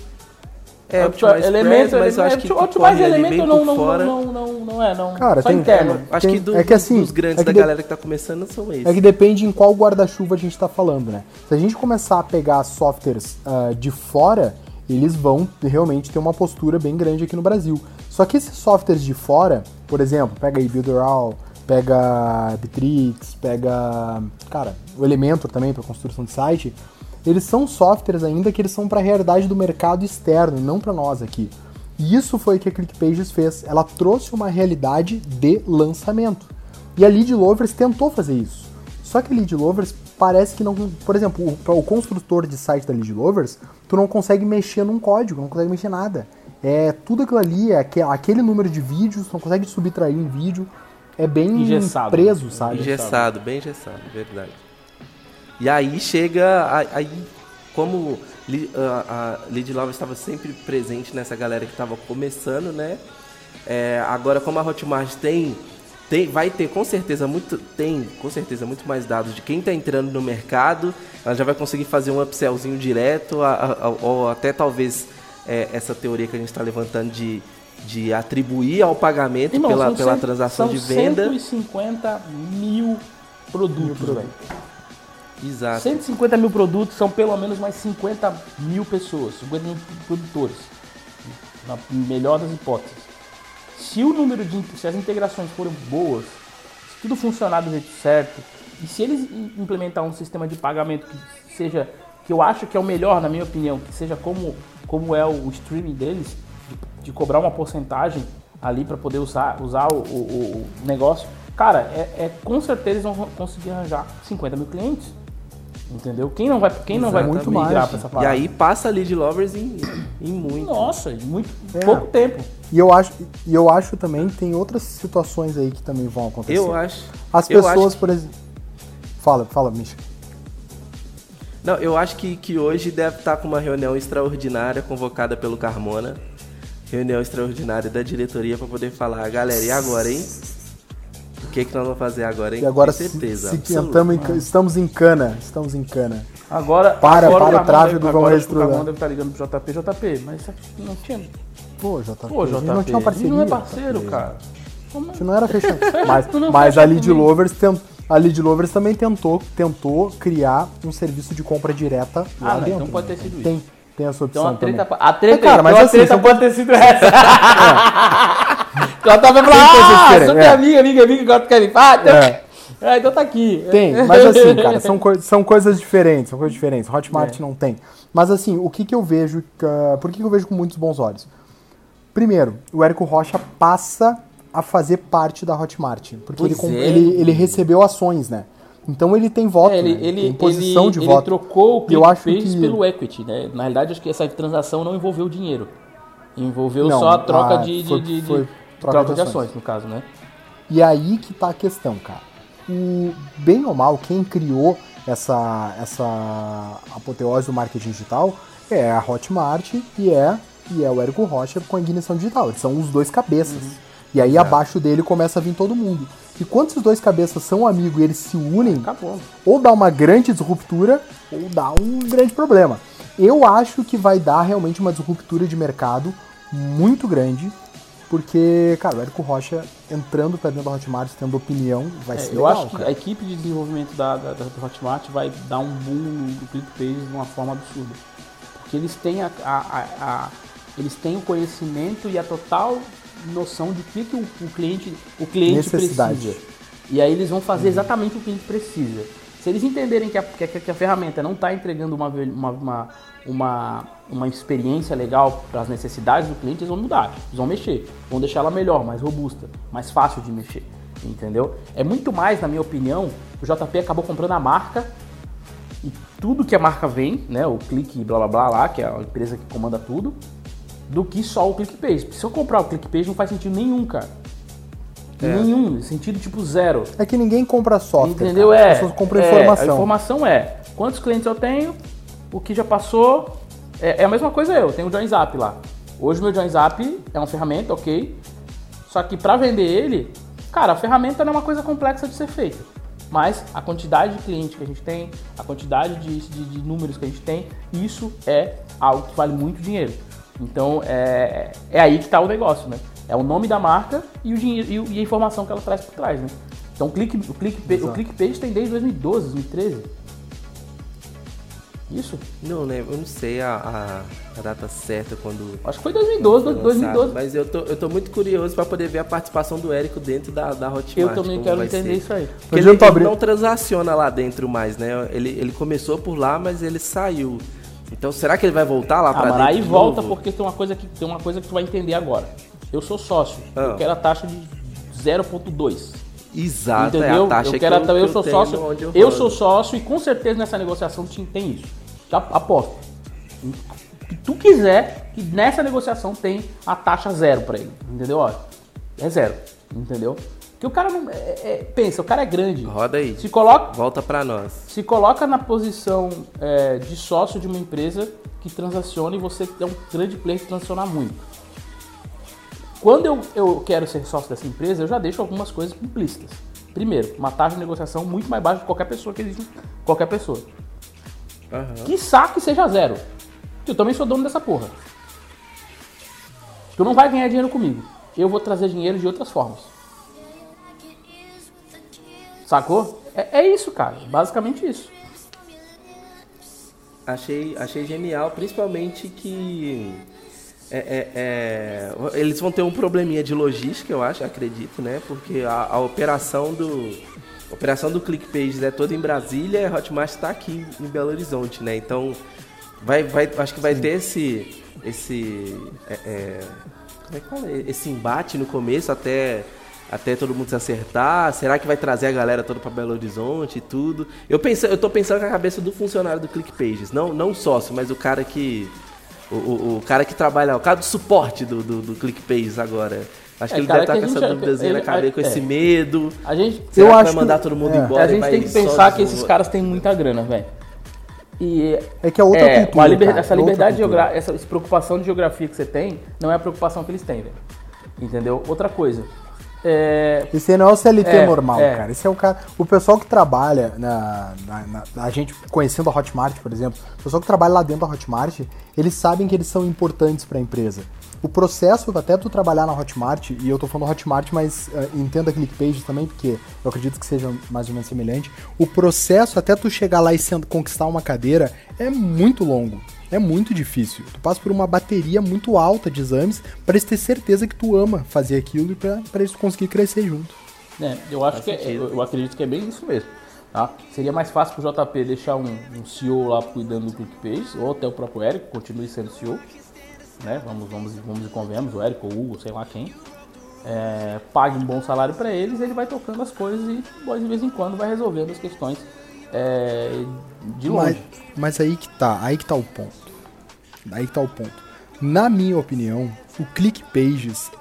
É, Optimize elemento, Press, mas eu acho que Optimize elemento não, não, fora. não, não, não é, não. Cara, Só tem- interno. Acho Tem- que, do- é que assim, dos grandes é que da de- galera que tá começando são esses. É que depende em qual guarda-chuva a gente está falando, né? Se a gente começar a pegar softwares ah, de fora, eles vão realmente ter uma postura bem grande aqui no Brasil. Só que esses softwares de fora, por exemplo, pega aí Builderall, pega Bitrix, pega, cara, o Elementor também para construção de site, eles são softwares ainda que eles são para a realidade do mercado externo, não para nós aqui. E isso foi o que a ClickPages fez. Ela trouxe uma realidade de lançamento. E a Lead Lovers tentou fazer isso. Só que Lead Lovers parece que não. Por exemplo, o, o construtor de site da Lead Lovers, tu não consegue mexer num código, não consegue mexer nada. É tudo aquilo ali, é aque- aquele número de vídeos, tu não consegue subtrair em vídeo. É bem Engessado. preso, sabe? Engessado, bem engessado, verdade. E aí chega. Aí, como a Lead Love estava sempre presente nessa galera que estava começando, né? É, agora, como a Hotmart tem, tem. Vai ter com certeza muito. Tem com certeza muito mais dados de quem está entrando no mercado. Ela já vai conseguir fazer um upsellzinho direto, a- a- a- ou até talvez é, essa teoria que a gente está levantando de. De atribuir ao pagamento Irmão, pela, pela cem- transação são de venda. 150 mil produtos, velho. Exato. 150 mil produtos são pelo menos mais 50 mil pessoas, 50 mil produtores. Na melhor das hipóteses. Se o número de se as integrações forem boas, se tudo funcionar do jeito certo, e se eles im- implementar um sistema de pagamento que seja que eu acho que é o melhor na minha opinião, que seja como como é o streaming deles, de, de cobrar uma porcentagem ali para poder usar usar o, o- o negócio, cara, é, é com certeza eles vão conseguir arranjar 50 mil clientes. Entendeu? Quem não vai, quem não vai Exatamente. muito migrar para essa E aí passa a Lead Lovers em, em muito. Nossa, em muito É. pouco tempo. E eu acho, e eu acho também que tem outras situações aí que também vão acontecer. Eu acho. As pessoas, acho que- por exemplo. Fala, fala, Misha. Não, eu acho que, que hoje deve estar com uma reunião extraordinária convocada pelo Carmona. Reunião extraordinária da diretoria para poder falar, galera, e agora, hein? O que, que nós vamos fazer agora, hein? E agora Com certeza. se, se em estamos em cana. Estamos em cana. Agora, Para, agora para o Carmona tráfego, deve, vamos reestruturar. O Carmona deve estar ligando pro JP, JP, mas não tinha. Pô, JP. Pô, a JP, não tinha uma parceria. não é parceiro, JP. cara. Como A gente não era fechado. Mas, não mas a Lead. Lovers tent- a Lead Lovers também tentou, tentou criar um serviço de compra direta lá Ah, não, dentro. então pode ter sido isso. Tem, tem essa opção Então a treta, também. a treta, É, cara, mas então a assim, treta são- pode ter sido essa. Ela tava falando, ah, sou é. amigo, amigo, amigo, agora tu quer me falar? Então... É. Ah, então tá aqui. Tem, mas assim, cara, são, coi- são coisas diferentes, são coisas diferentes. Hotmart É. não tem. Mas assim, o que que eu vejo, ah, por que que eu vejo com muitos bons olhos? Primeiro, o Érico Rocha passa a fazer parte da Hotmart, porque ele, é. ele, ele recebeu ações, né? Então ele tem voto, É, ele, né? ele, tem posição ele, de ele voto. trocou o ClickPages que- pelo equity, né? Na realidade, acho que essa transação não envolveu dinheiro. Envolveu Não, só a troca a- de, de, foi- de- de- troca, troca de de ações, no caso, né? E aí que tá a questão, cara. O, bem ou mal, quem criou essa, essa apoteose do marketing digital é a Hotmart e é, e é o Érico Rocha com a ignição digital. Eles são os dois cabeças. E aí abaixo dele começa a vir todo mundo. E quando esses dois cabeças são amigos e eles se unem, Acabou. ou dá uma grande disruptura ou dá um grande problema. Eu acho que vai dar realmente uma disruptura de mercado muito grande, porque, cara, o Érico Rocha entrando pra dentro da Hotmart, tendo opinião, vai É, ser eu legal, acho que cara. a equipe de desenvolvimento da, da, da Hotmart vai dar um boom no ClickPages de uma forma absurda. Porque eles têm, a, a- a- a- eles têm o conhecimento e a total noção de que, que o, o cliente, o cliente precisa. E aí eles vão fazer exatamente o que o cliente precisa. Se eles entenderem que a, que a- que a ferramenta não está entregando uma, uma, uma, uma experiência legal para as necessidades do cliente, eles vão mudar, eles vão mexer, vão deixar ela melhor, mais robusta, mais fácil de mexer, entendeu? É muito mais, na minha opinião, o JP acabou comprando a marca e tudo que a marca vem, né, o clique blá blá blá lá, que é a empresa que comanda tudo, do que só o ClickPage. Se eu comprar o ClickPage não faz sentido nenhum, cara. Nenhum, sentido tipo zero. É que ninguém compra software. Entendeu? cara. É. As pessoas compram é, informação. A informação é quantos clientes eu tenho, o que já passou. É, é a mesma coisa eu, tenho o JoinZap lá. Hoje o meu JoinZap é uma ferramenta, ok. Só que para vender ele, cara, a ferramenta não é uma coisa complexa de ser feita. Mas a quantidade de clientes que a gente tem, a quantidade de, de- de números que a gente tem, isso é algo que vale muito dinheiro. Então é, é aí que está o negócio, né? É o nome da marca e, o dinheiro, e, a informação que ela traz por trás, né? Então o Click, o Click, o ClickPage tem desde 2012, 2013. Isso? Não lembro, eu não sei a, a- a data certa quando. Acho que foi 2012, foi 2012. lançado, Mas eu tô, eu tô muito curioso pra poder ver a participação do Érico dentro da, da Hotmart. Eu também quero entender ser. isso aí. Porque ele, ele não transaciona lá dentro mais, né? Ele, ele começou por lá, mas ele saiu. Então será que ele vai voltar lá Ah, pra mas dentro? aí de volta novo? porque tem uma, coisa que, tem uma coisa que tu vai entender agora. Eu sou sócio. Ah. Eu quero a taxa de 0,2. Exato, Entendeu? é a taxa eu que quero eu, a- eu, que eu sou tenho sócio. Eu, rodo. sou sócio e com certeza nessa negociação tem tem isso. Já aposto. Que tu quiser, que nessa negociação tem a taxa zero pra ele. Entendeu? Ó, é zero. Entendeu? Porque o cara não. é- é- pensa, o cara é grande. Roda aí. Se coloca, Volta pra nós. se coloca na posição é, de sócio de uma empresa que transaciona e você é um grande player que transaciona muito. Quando eu, eu quero ser sócio dessa empresa, eu já deixo algumas coisas implícitas. Primeiro, uma taxa de negociação muito mais baixa de qualquer pessoa que existe, qualquer pessoa. Que que seja zero. Eu também sou dono dessa porra. Tu não vai ganhar dinheiro comigo. Eu vou trazer dinheiro de outras formas. Sacou? É, é isso, cara. Basicamente isso. Achei, achei genial, principalmente que é, é, é, eles vão ter um probleminha de logística, eu acho, acredito, né? Porque a, a operação do a operação do ClickPages é toda em Brasília e a Hotmart está aqui em Belo Horizonte, né? Então vai, vai, acho que vai ter esse esse é, é, como é que fala? Esse embate no começo até até todo mundo se acertar. Será que vai trazer a galera toda para Belo Horizonte e tudo? Eu penso, eu tô pensando com a cabeça do funcionário do ClickPages, não não o sócio, mas o cara que o, o, o cara que trabalha, o cara do suporte do, do, do ClickPages agora. Acho É, que ele cara, deve estar que com essa já- duvidazinha na cabeça, com é. esse medo. A gente, Será Eu que acho vai que- mandar todo mundo é. embora? a gente tem que pensar que esses caras têm muita grana, velho. E É que é outra é, cultura, liber- cara, essa é liberdade geográfica, essa, essa preocupação de geografia que você tem, não é a preocupação que eles têm, velho. Entendeu? Outra coisa. É, Esse aí não é o CLT É, normal, é. cara. Esse é o cara. O pessoal que trabalha na, na- na- A gente conhecendo a Hotmart, por exemplo, o pessoal que trabalha lá dentro da Hotmart, eles sabem que eles são importantes para a empresa. O processo, até tu trabalhar na Hotmart, e eu tô falando Hotmart, mas eh, entenda ClickPage também, porque eu acredito que seja mais ou menos semelhante. O processo, até tu chegar lá e sendo, conquistar uma cadeira, é muito longo. É muito difícil. Tu passa por uma bateria muito alta de exames para ter certeza que tu ama fazer aquilo e para isso conseguir crescer junto. né, eu acho que é- eu, eu acredito que é bem isso mesmo. Tá? Seria mais fácil pro JP deixar um, um CEO lá cuidando do ClickPage, ou até o próprio Érico continue sendo CEO. Né? Vamos, vamos, vamos e convenhamos, o Érico, o Hugo, sei lá quem. É, pague um bom salário para eles, ele vai tocando as coisas e de vez em quando vai resolvendo as questões é, de Mas, longe. mas aí que tá, aí que tá o ponto. Aí que tá o ponto. Na minha opinião, o ClickPages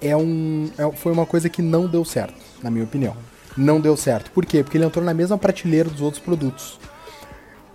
é um, é- foi uma coisa que não deu certo, na minha opinião. Não deu certo. Por quê? Porque ele entrou na mesma prateleira dos outros produtos.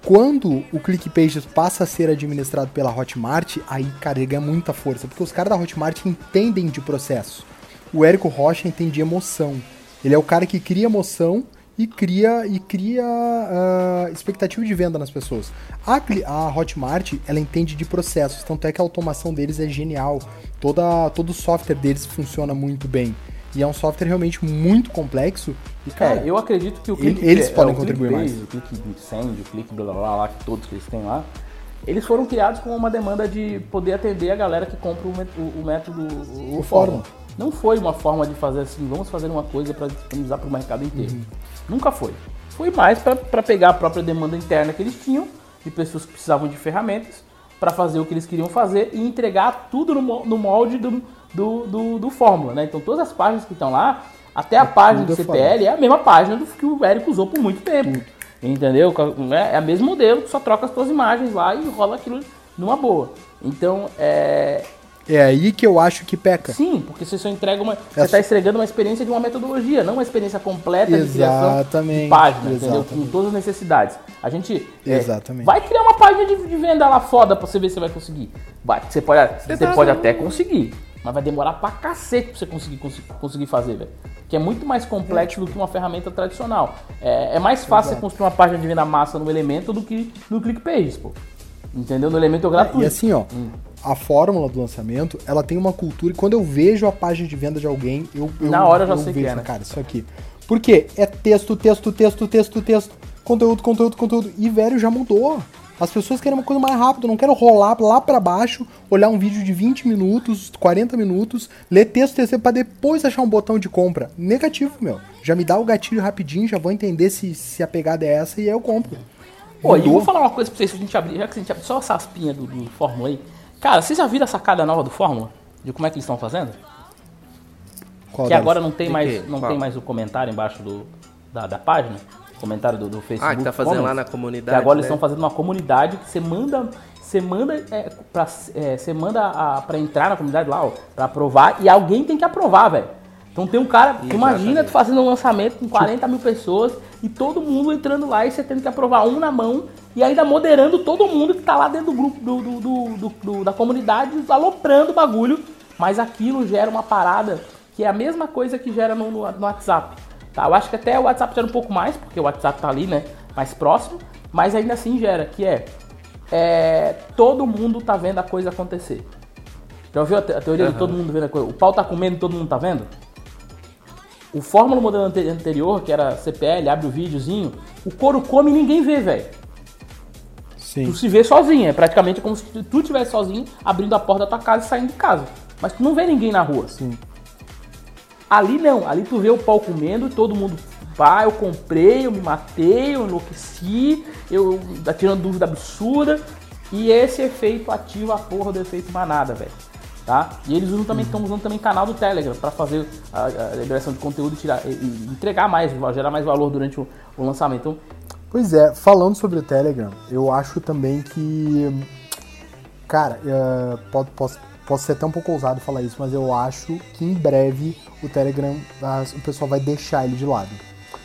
Quando o ClickPages passa a ser administrado pela Hotmart, aí, cara, ele ganha muita força. Porque os caras da Hotmart entendem de processo. O Érico Rocha entende de emoção. Ele é o cara que cria emoção e cria, e cria ah, expectativa de venda nas pessoas. A, a Hotmart, ela entende de processos. Tanto é que a automação deles é genial. Toda, todo o software deles funciona muito bem. E é um software realmente muito complexo. E, cara, É, eu acredito que o Click, eles é, podem o contribuir mais. O Click Send, o Click blá blá blá, lá, que todos que eles têm lá, eles foram criados com uma demanda de poder atender a galera que compra o, o- o método, o, O fórum. Não foi uma forma de fazer assim, vamos fazer uma coisa para disponibilizar para o mercado inteiro. Uhum. Nunca foi. Foi mais para pegar a própria demanda interna que eles tinham, de pessoas que precisavam de ferramentas, para fazer o que eles queriam fazer e entregar tudo no, no molde do, do, do, do Fórmula. Né? Então todas as páginas que estão lá, até a página do é CPL é a mesma página do que o Érico usou por muito tempo. Entendeu? É, é o mesmo modelo, só troca as tuas imagens lá e rola aquilo numa boa. Então, é. É aí que eu acho que peca. Sim, porque você só entrega uma. Você É está entregando uma experiência de uma metodologia, não uma experiência completa de criação de Exatamente, página, entendeu? Com exatamente. todas as necessidades. A gente. é, Exatamente. vai criar uma página de, de venda lá foda pra você ver se você vai conseguir. Vai, você pode, você tá pode até conseguir. Mas vai demorar pra cacete pra você conseguir, conseguir fazer, velho. Que é muito mais complexo do que uma ferramenta tradicional. É, é mais fácil você construir uma página de venda massa no elemento do que no ClickPages, pô. Entendeu? No elemento é gratuito. E assim, ó, a fórmula do lançamento, ela tem uma cultura e quando eu vejo a página de venda de alguém, eu, eu Na hora eu já eu sei que vejo, é, né? cara, isso aqui. Por quê? É texto, texto, texto, texto, texto, conteúdo, conteúdo, conteúdo. E, velho, já mudou. As pessoas querem uma coisa mais rápida, não quero rolar lá pra baixo, olhar um vídeo de 20 minutos, 40 minutos, ler texto, texto, pra depois achar um botão de compra. Negativo, meu. Já me dá o gatilho rapidinho, já vou entender se, se a pegada é essa e aí eu compro. Pô, e vou falar uma coisa pra vocês, se a gente abrir, já que a gente abre só essa aspinha do, do Fórmula aí. Cara, vocês já viram a sacada nova do Fórmula? De como é que eles estão fazendo? Qual que delas? agora não tem De mais, quê? não Qual? tem mais o comentário embaixo do, da, da página. Comentário do, do Facebook. Ah, que tá fazendo lá Comments. na Que comunidade. agora eles né? estão fazendo uma comunidade que você manda. Você manda é, pra, é, você manda a, pra entrar na comunidade lá, ó, pra aprovar, e alguém tem que aprovar, velho. Então tem um cara, tu imagina tu fazendo um lançamento com 40 mil pessoas e todo mundo entrando lá e você tendo que aprovar um na mão e ainda moderando todo mundo que tá lá dentro do grupo do- do- do- da comunidade, aloprando o bagulho. Mas aquilo gera uma parada que é a mesma coisa que gera no, no- no WhatsApp. Tá? Eu acho que até o WhatsApp gera um pouco mais, porque o WhatsApp tá ali, né? Mais próximo, mas ainda assim gera, que é, é todo mundo tá vendo a coisa acontecer. Já ouviu a, te- a teoria de todo mundo vendo a coisa? O pau tá comendo e todo mundo tá vendo? O Fórmula modelo ante- anterior, que era CPL, abre o videozinho, o couro come e ninguém vê, velho. Sim. Tu se vê sozinho, é praticamente como se tu estivesse sozinho abrindo a porta da tua casa e saindo de casa. Mas tu não vê ninguém na rua. Sim. Ali não, ali tu vê o pau comendo e todo mundo vai, eu comprei, eu me matei, eu enlouqueci, eu tá tirando dúvida absurda. E esse efeito ativa a porra do efeito manada, velho. Tá? E eles usam também, estão usando também canal do Telegram para fazer a, a liberação de conteúdo e, tirar, e- e entregar mais, gerar mais valor durante o, o lançamento. Então, Pois é, falando sobre o Telegram, eu acho também que. Cara, pode- posso, posso ser até um pouco ousado falar isso, mas eu acho que em breve o Telegram, as- o pessoal vai deixar ele de lado.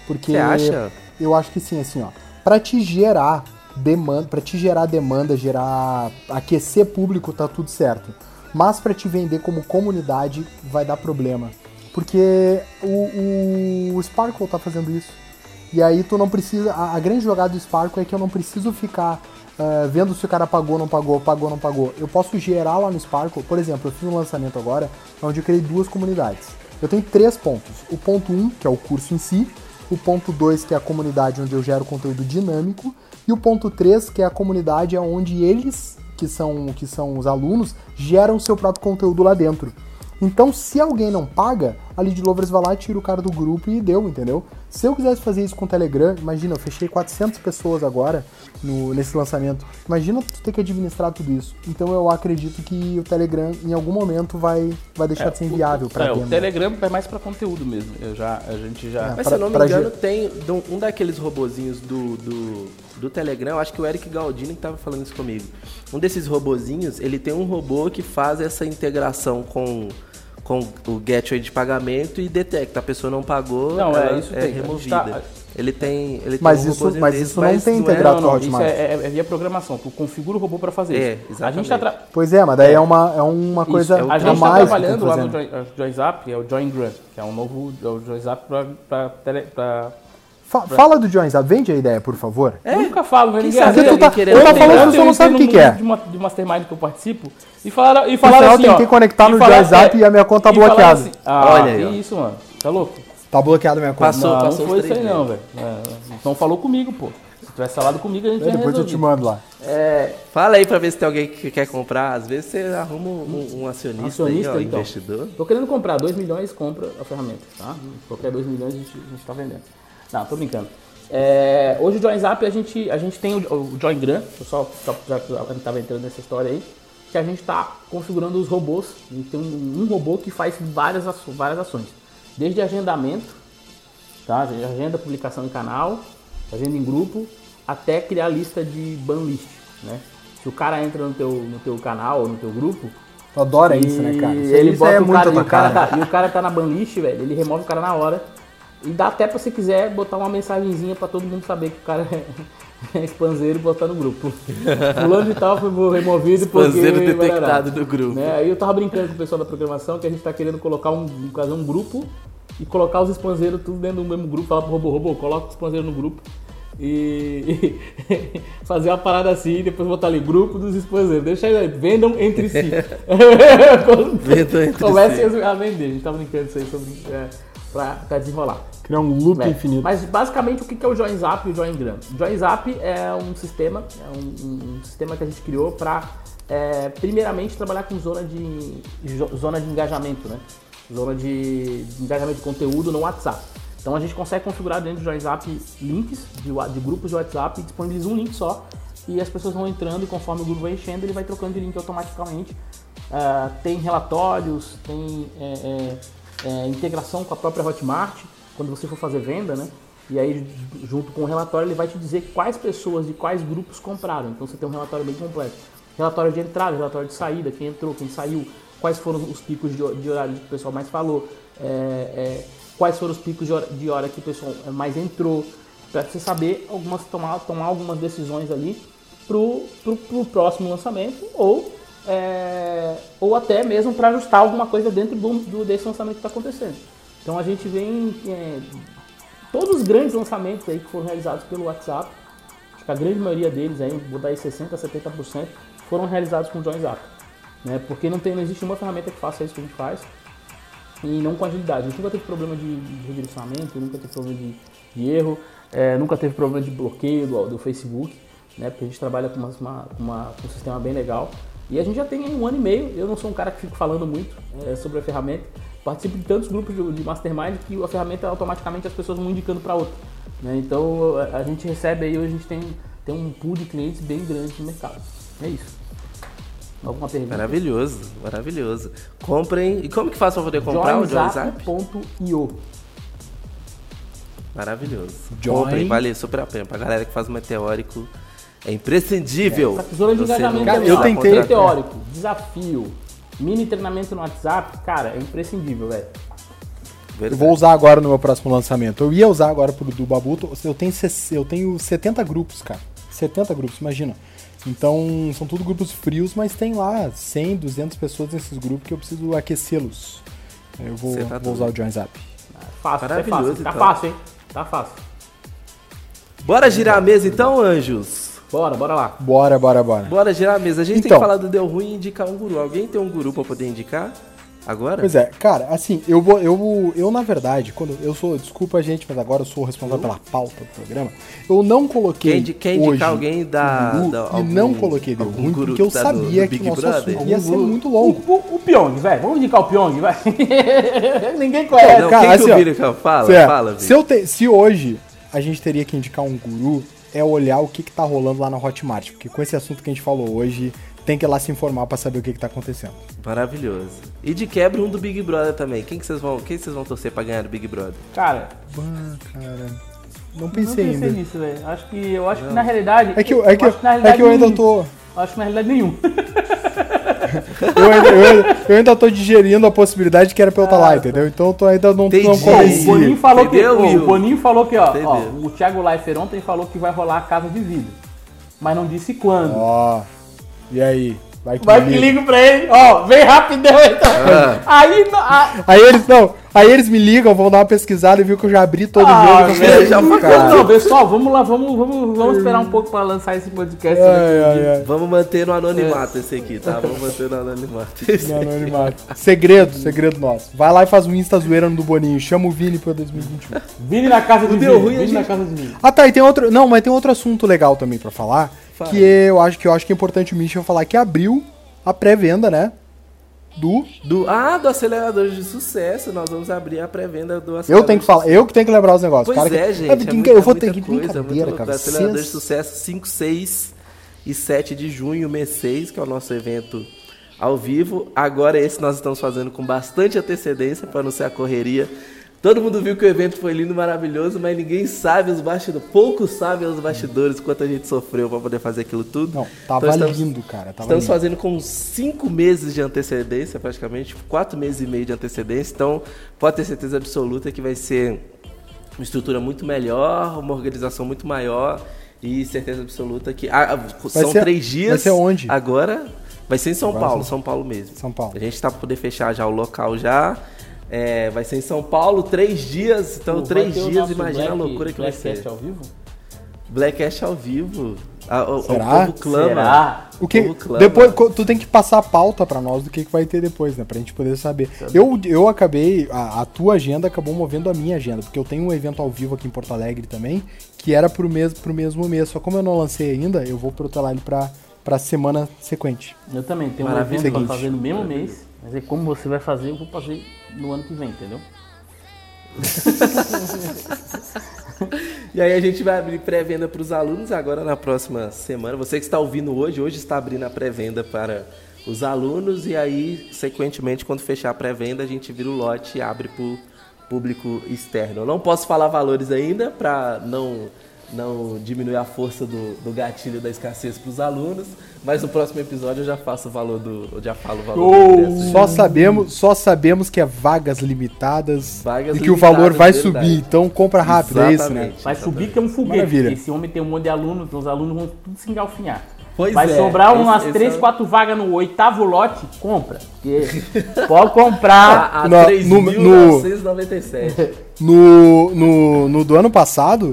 Porque Você acha? eu acho que sim, assim, ó. Pra te gerar demanda, para te gerar demanda, gerar aquecer público, tá tudo certo. Mas pra te vender como comunidade vai dar problema. Porque o, o Sparkle tá fazendo isso. E aí tu não precisa. A, a grande jogada do Sparkle é que eu não preciso ficar eh, vendo se o cara pagou, não pagou, pagou, não pagou. Eu posso gerar lá no Sparkle, por exemplo, eu fiz um lançamento agora onde eu criei duas comunidades. Eu tenho três pontos. O ponto 1, um, que é o curso em si, o ponto 2, que é a comunidade onde eu gero conteúdo dinâmico, e o ponto 3, que é a comunidade onde eles, que são, que são os alunos, geram seu próprio conteúdo lá dentro. Então, se alguém não paga, a Lead Lovers vai lá, tira o cara do grupo e deu, entendeu? Se eu quisesse fazer isso com o Telegram, imagina, eu fechei 400 pessoas agora no, nesse lançamento. Imagina tu ter que administrar tudo isso. Então, eu acredito que o Telegram, em algum momento, vai, vai deixar de ser inviável para é, o. Telegram é mais pra conteúdo mesmo. Eu já, a gente já. É. Mas Pra- se eu não me engano, ge- tem um daqueles robozinhos do, do, do Telegram, eu acho que o Eric Galdini que tava falando isso comigo. Um desses robozinhos, ele tem um robô que faz essa integração com, com o gateway de pagamento e detecta. A pessoa não pagou, Não, é, isso é tem. A gente removida. tá- Ele tem, ele tem Mas um isso- mas desse, isso não tem é- integrado Não, não, com a isso Hotmart. é, é- é via programação. Tu configura o robô pra fazer É, isso. A exatamente. gente tá tra- Pois é, mas daí é, uma, é uma Isso, coisa é o A a gente tá que trabalhando tem lá no. Join- JoinZap, é o JoinGram, que é um novo é o JoinZap pra, pra... Fa- Fala do JoinZap, vende a ideia, por favor. É? Eu nunca falo, né? Ninguém sabe tu tá- querendo eu falando você não sabe o que que é. De, uma, de mastermind que eu participo e falaram, e falaram sinal, assim, tentei ó, conectar no JoinZap é, e a minha conta tá bloqueada. assim, ah, Olha aí, que isso, mano. Tá louco? Tá bloqueado a minha conta. Passou, não, passou não foi isso aí não, velho. É, então falou comigo, pô. Se tivesse falado comigo, a gente É, depois eu te mando lá. É, Fala aí pra ver se tem alguém que quer comprar. Às vezes você arruma um, um acionista, Acionista, aí, ó, então. investidor. Tô querendo comprar 2 milhões, compra a ferramenta, tá? Qualquer 2 milhões a gente, a gente tá vendendo. Não, tô brincando. É, hoje o JoinZap a gente, a gente tem o, o JoinGram, eu só, já que a gente tava entrando nessa história aí, que a gente tá configurando os robôs. A gente tem um, um robô que faz várias, várias ações. Desde agendamento, tá? Agenda, publicação em canal, agenda em grupo, até criar lista de ban list, né? Se o cara entra no teu, no teu canal ou no teu grupo, Tu adora isso, né, cara? Isso, ele bota é o muito cara, e o cara, cara. tá, e o cara tá na banlist, velho, ele remove o cara na hora. E dá até pra se quiser botar uma mensagenzinha pra todo mundo saber que o cara é, é expanseiro e botar no grupo. Fulano de tal foi removido porque... Expanseiro barará. detectado do grupo. Né? Aí eu tava brincando com o pessoal da programação que a gente tá querendo colocar um, fazer um grupo e colocar os expanzeiros tudo dentro do mesmo grupo, falar pro robô, robô, coloca os expanzeiros no grupo. e, e fazer uma parada assim e depois botar ali grupo dos expositores. Deixa aí, vendam entre si. Vendam entre Comecem si. a vender. A gente tá brincando isso aí sobre, é, pra, pra desenrolar. Criar um loop É, infinito. Mas basicamente o que é o Join Zap e o Join Gram? O Join Zap é um sistema, é um, um- sistema que a gente criou para primeiramente trabalhar com zona de zona de engajamento, né? Zona de, de engajamento de conteúdo no WhatsApp. Então a gente consegue configurar dentro do Join Zap links de, de grupos de WhatsApp e disponibiliza um link só e as pessoas vão entrando e conforme o grupo vai enchendo ele vai trocando de link automaticamente. Ah, tem relatórios, tem é, é, é, integração com a própria Hotmart quando você for fazer venda, né? E aí, junto com o relatório, ele vai te dizer quais pessoas de quais grupos compraram. Então você tem um relatório bem completo. Relatório de entrada, relatório de saída, quem entrou, quem saiu, quais foram os picos de, horário que o pessoal mais falou, é, é, quais foram os picos de hora, de hora que o pessoal mais entrou, para você saber algumas tomar, tomar algumas decisões ali pro, pro, pro próximo lançamento ou é, ou até mesmo para ajustar alguma coisa dentro do, do- desse lançamento que está acontecendo. Então a gente vem é, todos os grandes lançamentos aí que foram realizados pelo WhatsApp, acho que a grande maioria deles aí, vou dar aí 60 a 70%, foram realizados com o Zap. Né? Porque não, tem, não existe uma ferramenta que faça isso que a gente faz e não com agilidade. A gente nunca teve problema de, redirecionamento, nunca teve problema de, de erro, é, nunca teve problema de bloqueio do, do Facebook, né? porque a gente trabalha com, uma, uma- com um sistema bem legal. E a gente já tem um ano e meio, eu não sou um cara que fico falando muito é, sobre a ferramenta, participo de tantos grupos de, de mastermind que a ferramenta automaticamente as pessoas vão indicando para outra. né? Então a, a gente recebe aí, hoje a gente tem, tem um pool de clientes bem grande no mercado. É isso. Alguma pergunta? Maravilhoso, maravilhoso. Comprem. E como que faz pra poder comprar o Join Zap? Joinzap.io Maravilhoso. Join. Comprem, vale super a pena. Pra galera que faz o meteórico, é imprescindível. Essa Zona de Você engajamento Cara, eu tentei- Conteúdo teórico, desafio, mini treinamento no WhatsApp, cara, é imprescindível, velho. Eu vou usar agora no meu próximo lançamento. Eu ia usar agora pro do Babuto. Eu tenho, eu tenho 70 grupos, cara. 70 grupos, imagina. Então, são tudo grupos frios, mas tem lá 100, 200 pessoas nesses grupos que eu preciso aquecê-los. Eu vou, tá vou usar o Join Zap. Fácil, é fácil. Tá então. fácil, hein? Tá fácil. Bora girar a mesa então, anjos? Bora, bora lá. Bora, bora, bora. Bora girar a mesa. A gente tem Então. que falar do Deu Ruim e indicar um guru. Alguém tem um guru pra poder indicar? Agora? Pois é, cara, assim, eu vou, eu, eu na verdade, quando eu sou, desculpa gente, mas agora eu sou o responsável pela pauta do programa. Eu não coloquei quer indicar hoje alguém da. um guru da- e algum- não coloquei deu ruim guru porque eu que tá do- sabia do que Big o nosso Brother? assunto ia ser muito O, longo. o, o Pyong, velho. Vamos indicar o Pyong, vai. Ninguém conhece. Não, Cara, quem que assim, o ó? Fala, Se, é, fala, Vini. se, eu te- se hoje a gente teria que indicar um guru, é olhar o que, que tá rolando lá na Hotmart. Porque com esse assunto que a gente falou hoje, tem que ir lá se informar pra saber o que, que tá acontecendo. Maravilhoso. E de quebra um do Big Brother também. Quem que vocês vão, quem vocês vão torcer pra ganhar do Big Brother? Cara, Ah, cara. Não não pensei pensei ainda. nisso, velho. Acho que, eu acho que na realidade... É que, eu- é que, eu acho na é que eu ainda tô. Acho que na realidade nenhum. Eu ainda, eu, ainda, eu ainda tô digerindo a possibilidade que era pra eu estar lá, entendeu? Então eu tô, ainda não, não Entendi. O convenci. Boninho falou que, Entendeu, ó, Will? o Boninho falou que, ó, ó, o Thiago Leifert ontem falou que vai rolar a casa de vidro. Mas não disse quando. Ó. E aí? Vai que, Vai que ligo pra ele, ó, vem rapidão então. Ah. Aí, a- Aí eles não, aí eles me ligam, vão dar uma pesquisada e viu que eu já abri todo Ah, o já foi não, pessoal, vamos lá, vamos, vamos, vamos esperar um pouco pra lançar esse podcast. Ai, ai, ai. Vamos manter no anonimato esse aqui, tá? Vamos manter no anonimato. Não, animado. Segredo, segredo nosso. Vai lá e faz um Insta zoeira no do Boninho. Chama o Vini pra 2021. Vini na casa de deu Vini, ruim, Vini na gente- casa de Vini. Ah, tá, e tem outro. Não, mas tem outro assunto legal também pra falar. Fala. Que eu acho que eu acho que é importante o Michel falar que abriu a pré-venda, né? Do. Do, ah, do acelerador de sucesso. Nós vamos abrir a pré-venda do acelerador Eu tenho que de falar, eu que tenho que lembrar os negócios. Pois cara, é, que- gente. É, é muita- eu vou ter que coisa, muito- cara. do Acelerador de Sucesso 5, 6 e 7 de junho, mês 6, que é o nosso evento ao vivo. Agora esse nós estamos fazendo com bastante antecedência para não ser a correria. Todo mundo viu que o evento foi lindo, maravilhoso, mas ninguém sabe os bastidores, poucos sabem os bastidores quanto a gente sofreu para poder fazer aquilo tudo. Não, tava Então, estamos- lindo, cara. Tava Estamos lindo. fazendo com cinco meses de antecedência, praticamente, quatro meses e meio de antecedência. Então, pode ter certeza absoluta que vai ser uma estrutura muito melhor, uma organização muito maior e certeza absoluta que ah, são ser- três dias. vai ser onde? Agora vai ser em São Agora Paulo. São Paulo mesmo. São Paulo. A gente está para poder fechar já o local já. É, vai ser em São Paulo, três dias. Então, Pô, vai três o dias, imagina a Black- loucura que vai Blackcast ser. ao vivo? Blackcast ao vivo. A, o, Será? o povo clama. Será? O que clama. depois tu tem que passar a pauta pra nós do que, que vai ter depois, né, pra gente poder saber. Eu, eu acabei a, a tua agenda acabou movendo a minha agenda, porque eu tenho um evento ao vivo aqui em Porto Alegre também, que era pro mesmo pro mesmo mês. Só como eu não lancei ainda, eu vou protelar ele pra para semana sequente. Eu também tenho um Maravilha. evento pra Seguinte. fazer no mesmo mês, mas é como você vai fazer, eu vou fazer no ano que vem, entendeu? E aí a gente vai abrir pré-venda para os alunos agora na próxima semana. Você que está ouvindo hoje, hoje está abrindo a pré-venda para os alunos e aí, sequentemente, quando fechar a pré-venda, a gente vira o lote e abre para o público externo. Eu não posso falar valores ainda para não não diminuir a força do, do gatilho da escassez para os alunos, mas no próximo episódio eu já faço o valor do, eu já falo o valor do ingresso. Só sabemos, só sabemos que é vagas limitadas Vagas e que o limitadas, valor vai verdade. subir. Então compra rápido, é isso, né? Exatamente. Vai subir que é um foguete, Maravilha. porque esse homem tem um monte de alunos, então os alunos vão tudo se engalfinhar. Pois vai é, sobrar esse- umas esse 3, é o- 4 vagas no oitavo lote, compra. Porque pode comprar. A, a No- no- no- 3.997. No, no, no do ano passado,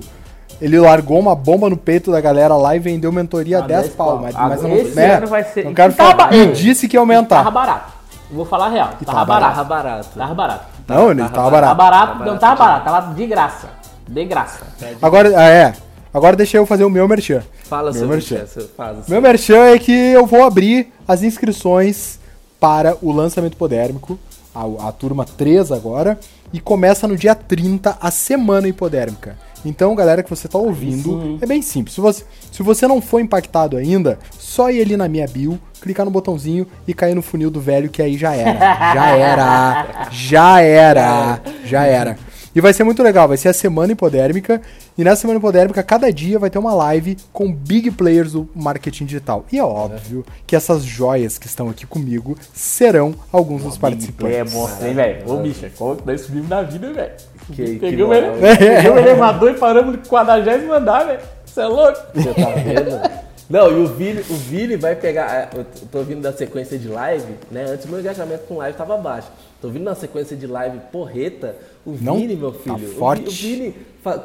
ele largou uma bomba no peito da galera lá e vendeu mentoria a Ah, 10 10 pau. pau. Mas, Ah, mas eu não, esse né, ano vai ser- não quero E tava- falar. E Ei, disse que ia Tava aumentar. barato. Eu vou falar a real. Tava, tava barato. Tava barato. Tava barato. Não, ele tava Tava barato. barato, não tava barato, tava de graça. De graça. Agora, ah, é. Agora deixa eu fazer o meu merchan. Fala Meu sobre merchan. isso. Faz assim. Meu merchan é que eu vou abrir as inscrições para o lançamento hipodérmico, a, a turma 3 agora, e começa no dia 30 a semana hipodérmica. Então, galera que você tá ouvindo, sim. é bem simples. Se você, se você não for impactado ainda, só ir ali na minha bio, clicar no botãozinho e cair no funil do velho, que aí já era. Já era. Já era. Já era. E vai ser muito legal, vai ser a semana hipodérmica. E nessa semana hipodérmica, cada dia vai ter uma live com big players do marketing digital. E é óbvio que essas joias que estão aqui comigo serão alguns dos É participantes. monstro, hein, velho? Ô, bicho, como que nós subimos na vida, velho? Que- que Pegamos moral. ele- pegamos o elevador e paramos no 40 andar, velho. Você é louco? Você tá vendo? Não, e o Vini, o Vini vai pegar. é, Eu tô vindo da sequência de live, né? Antes meu engajamento com live tava baixo. Tô vindo na sequência de live porreta. O Não, Vini, meu tá filho. o Vi- forte. O Vini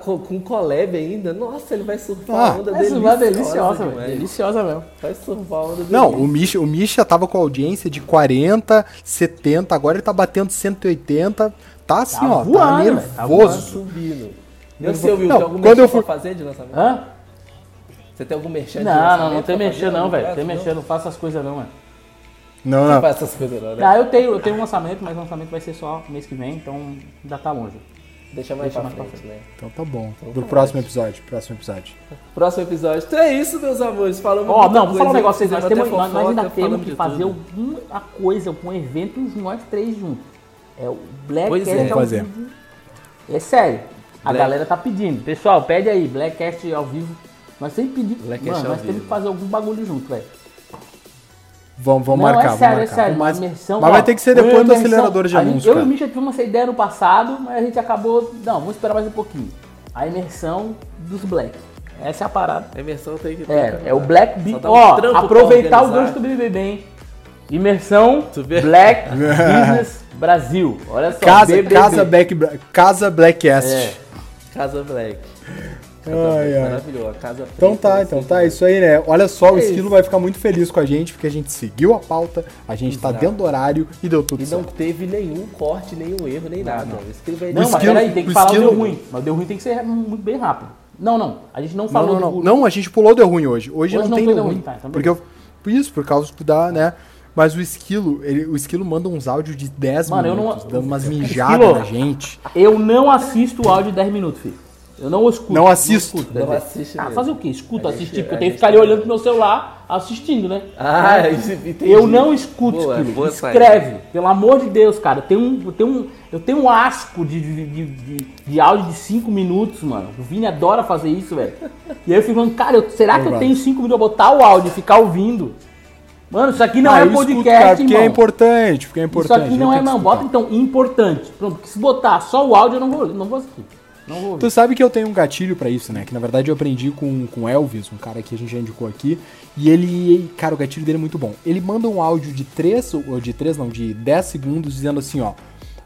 com, com collab ainda. Nossa, ele vai surfar Ah, a onda deliciosa. vai deliciosa, velho. Deliciosa mesmo. Vai surfar a onda Não, dele. o Misha, o Misha tava com audiência de 40, 70, agora ele tá batendo 180. Tá assim, Tá ó, voando, tá velho, tá nervoso. subindo. E você, Will, Não, tem algum quando merchan eu pra for- fazer de lançamento? Hã? Você tem algum merchan de Não, não, lançamento não tem pra mexer fazer? não, velho. Tem mexer, não faço essas coisas não, mano. Não, Não não. faz essas coisas não, né? Ah, eu tenho, eu tenho um lançamento, mas o lançamento vai ser só mês que vem, então ainda tá longe. Deixa mais Deixa pra mais pra frente, né? Então tá bom. Pro próximo episódio, próximo episódio. Próximo episódio. Então é isso, meus amores. Falamos Ó, muita não, vou falar um negócio pra vocês. Nós, temos, nós, ainda temos que de fazer alguma coisa com eventos nós três juntos. É o Black Pois é. Cast ao fazer. vivo. É sério. A Black- galera tá pedindo. Pessoal, pede aí, Blackcast ao vivo. Nós sempre pedimos. Blackcast Mano, ao nós temos que fazer algum bagulho junto, velho. Vamos, vamos Não, marcar, é vamos sério, é marcar. sério. mas imersão, mas ó, vai ter que ser depois do acelerador de a anúncios, Eu e cara. o Misha tivemos essa ideia no passado, mas a gente acabou. Não, vamos esperar mais um pouquinho. A imersão dos Black. Essa é a parada. A imersão tem que ter. É, é o Black Beat. um Ó, aproveitar o gancho do BBB, hein? Imersão? Black Business Brasil. Olha só. Casa, BBB. casa, Black, Casa Blackcast. É. Casa Black. Casa Ai, Black, ai. maravilhoso. A casa Então preta, tá, então assim, tá, isso aí, né? Olha só, o É Esquilo isso. vai ficar muito feliz com a gente, porque a gente seguiu a pauta, a gente tá Exato. dentro do horário e deu tudo E não certo. teve nenhum corte, nenhum erro, nem nada. Isso que ele vai Não, O mas esquilo- peraí, tem que o falar o esquilo- deu ruim. Mas o deu ruim tem que ser muito bem rápido. Não, não. A gente não Não, falou não, não. do. Não, a gente pulou deu ruim hoje. Hoje, Hoje não, não tem deu deu ruim. ruim, tá, então porque eu, por isso, por causa da, né? Mas o Esquilo, ele, o Esquilo manda uns áudios de 10 Mano, eu minutos, não- dando umas Esquilo. mijadas na gente. Eu não assisto o áudio de 10 minutos, filho. Eu não escuto. Não assisto. escuto, Não dizer. assiste Ah, fazer o quê? Escuto, assistir, porque eu tenho que ficar ali olhando pro meu celular assistindo, né? Ah, entendi. Eu não escuto Boa, aquilo. boa Escreve, pelo amor de Deus, cara. Eu tenho um, eu tenho um, eu tenho um asco de, de, de, de- de áudio de 5 minutos, mano. O Vini adora fazer isso, velho. E aí eu fico falando, cara, eu- será que eu Não tenho 5 minutos pra botar o áudio e ficar ouvindo? Mano, isso aqui não Ah, é podcast, cara, porque irmão. é importante, porque é Isso importante. aqui eu não é, não. escutar. Bota então, importante. Pronto, porque se botar só o áudio eu não vou, não vou assistir. Não vou ouvir. Tu sabe que eu tenho um gatilho pra isso, né? Que na verdade eu aprendi com, com o Elvis, um cara que a gente já indicou aqui. E ele, cara, o gatilho dele é muito bom. Ele manda um áudio de 3, ou de 3 não, de 10 segundos, dizendo assim, ó.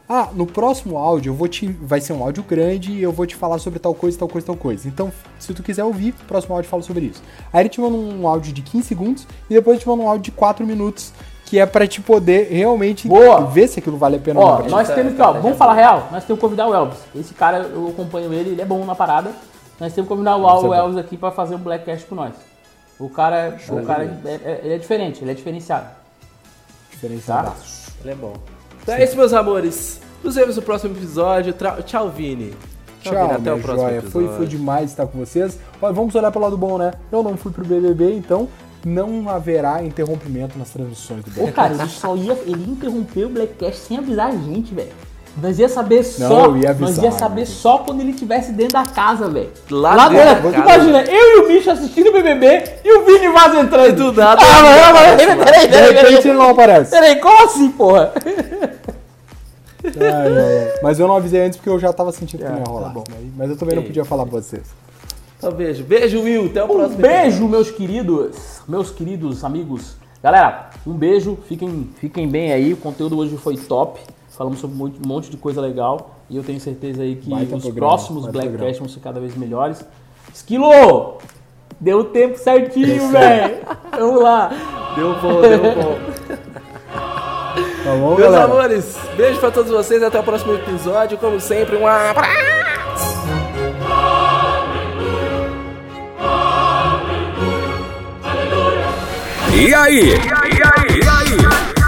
Ah, no próximo áudio eu vou te. Vai ser um áudio grande e eu vou te falar sobre tal coisa, tal coisa, tal coisa. Então, se tu quiser ouvir, o próximo áudio fala sobre isso. Aí ele te manda um áudio de 15 segundos e depois te manda um áudio de 4 minutos. Que é pra te poder realmente Boa. ver se aquilo vale a pena Ó, ou não. nós temos que, ó, vamos falar real, nós temos que convidar o Elvis. Esse cara, eu acompanho ele, ele é bom na parada. Nós temos que convidar o, o. Elvis aqui pra fazer um Blackcast com nós. O cara, o cara é, é- ele é diferente, ele é diferenciado. Diferenciado. Ele é bom. Então é isso, meus amores. Nos vemos no próximo episódio. Tra- Tchau, Vini. Tchau, Vini. Até minha o próximo joia. Foi, episódio. foi demais estar com vocês. Olha, vamos olhar pelo lado bom, né? Eu não fui pro BBB, então não haverá interrompimento nas transmissões do Ô, BBB. cara, ele só ia, ele interrompeu o Blackcast sem avisar a gente, velho. Nós ia saber Não, só, eu ia nós avisar, ia saber né? só quando ele estivesse dentro da casa, velho. Lá dentro da casa. Imagina, eu e o bicho assistindo o BBB e o Vini Vaz entrando. E do nada, Ah, mas, ah, mas, peraí, peraí, De peraí, repente peraí. ele não aparece. Peraí, como assim, porra? Ai, ai, ai. Mas eu não avisei antes porque eu já tava sentindo que não ia tá rolar. Mas eu também não podia falar pra vocês. Então beijo. Beijo, Will. Até o Um próximo beijo, meus queridos, meus queridos amigos. Galera, um beijo, fiquem, fiquem bem aí. O conteúdo hoje foi top. Falamos sobre um monte- de coisa legal. E eu tenho certeza aí que Baita os programa, próximos Blackcast vão ser cada vez melhores. Esquilo! Deu tempo certinho, velho! Vamos lá! Deu bom, deu bom. Tá bom, Meus galera? amores, beijo pra todos vocês. Até o próximo episódio. Como sempre, um abraço. E aí? E aí?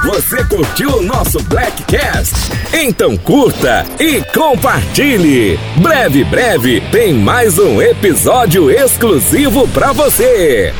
Você curtiu o nosso Blackcast? Então curta e compartilhe. Breve, breve tem mais um episódio exclusivo pra você.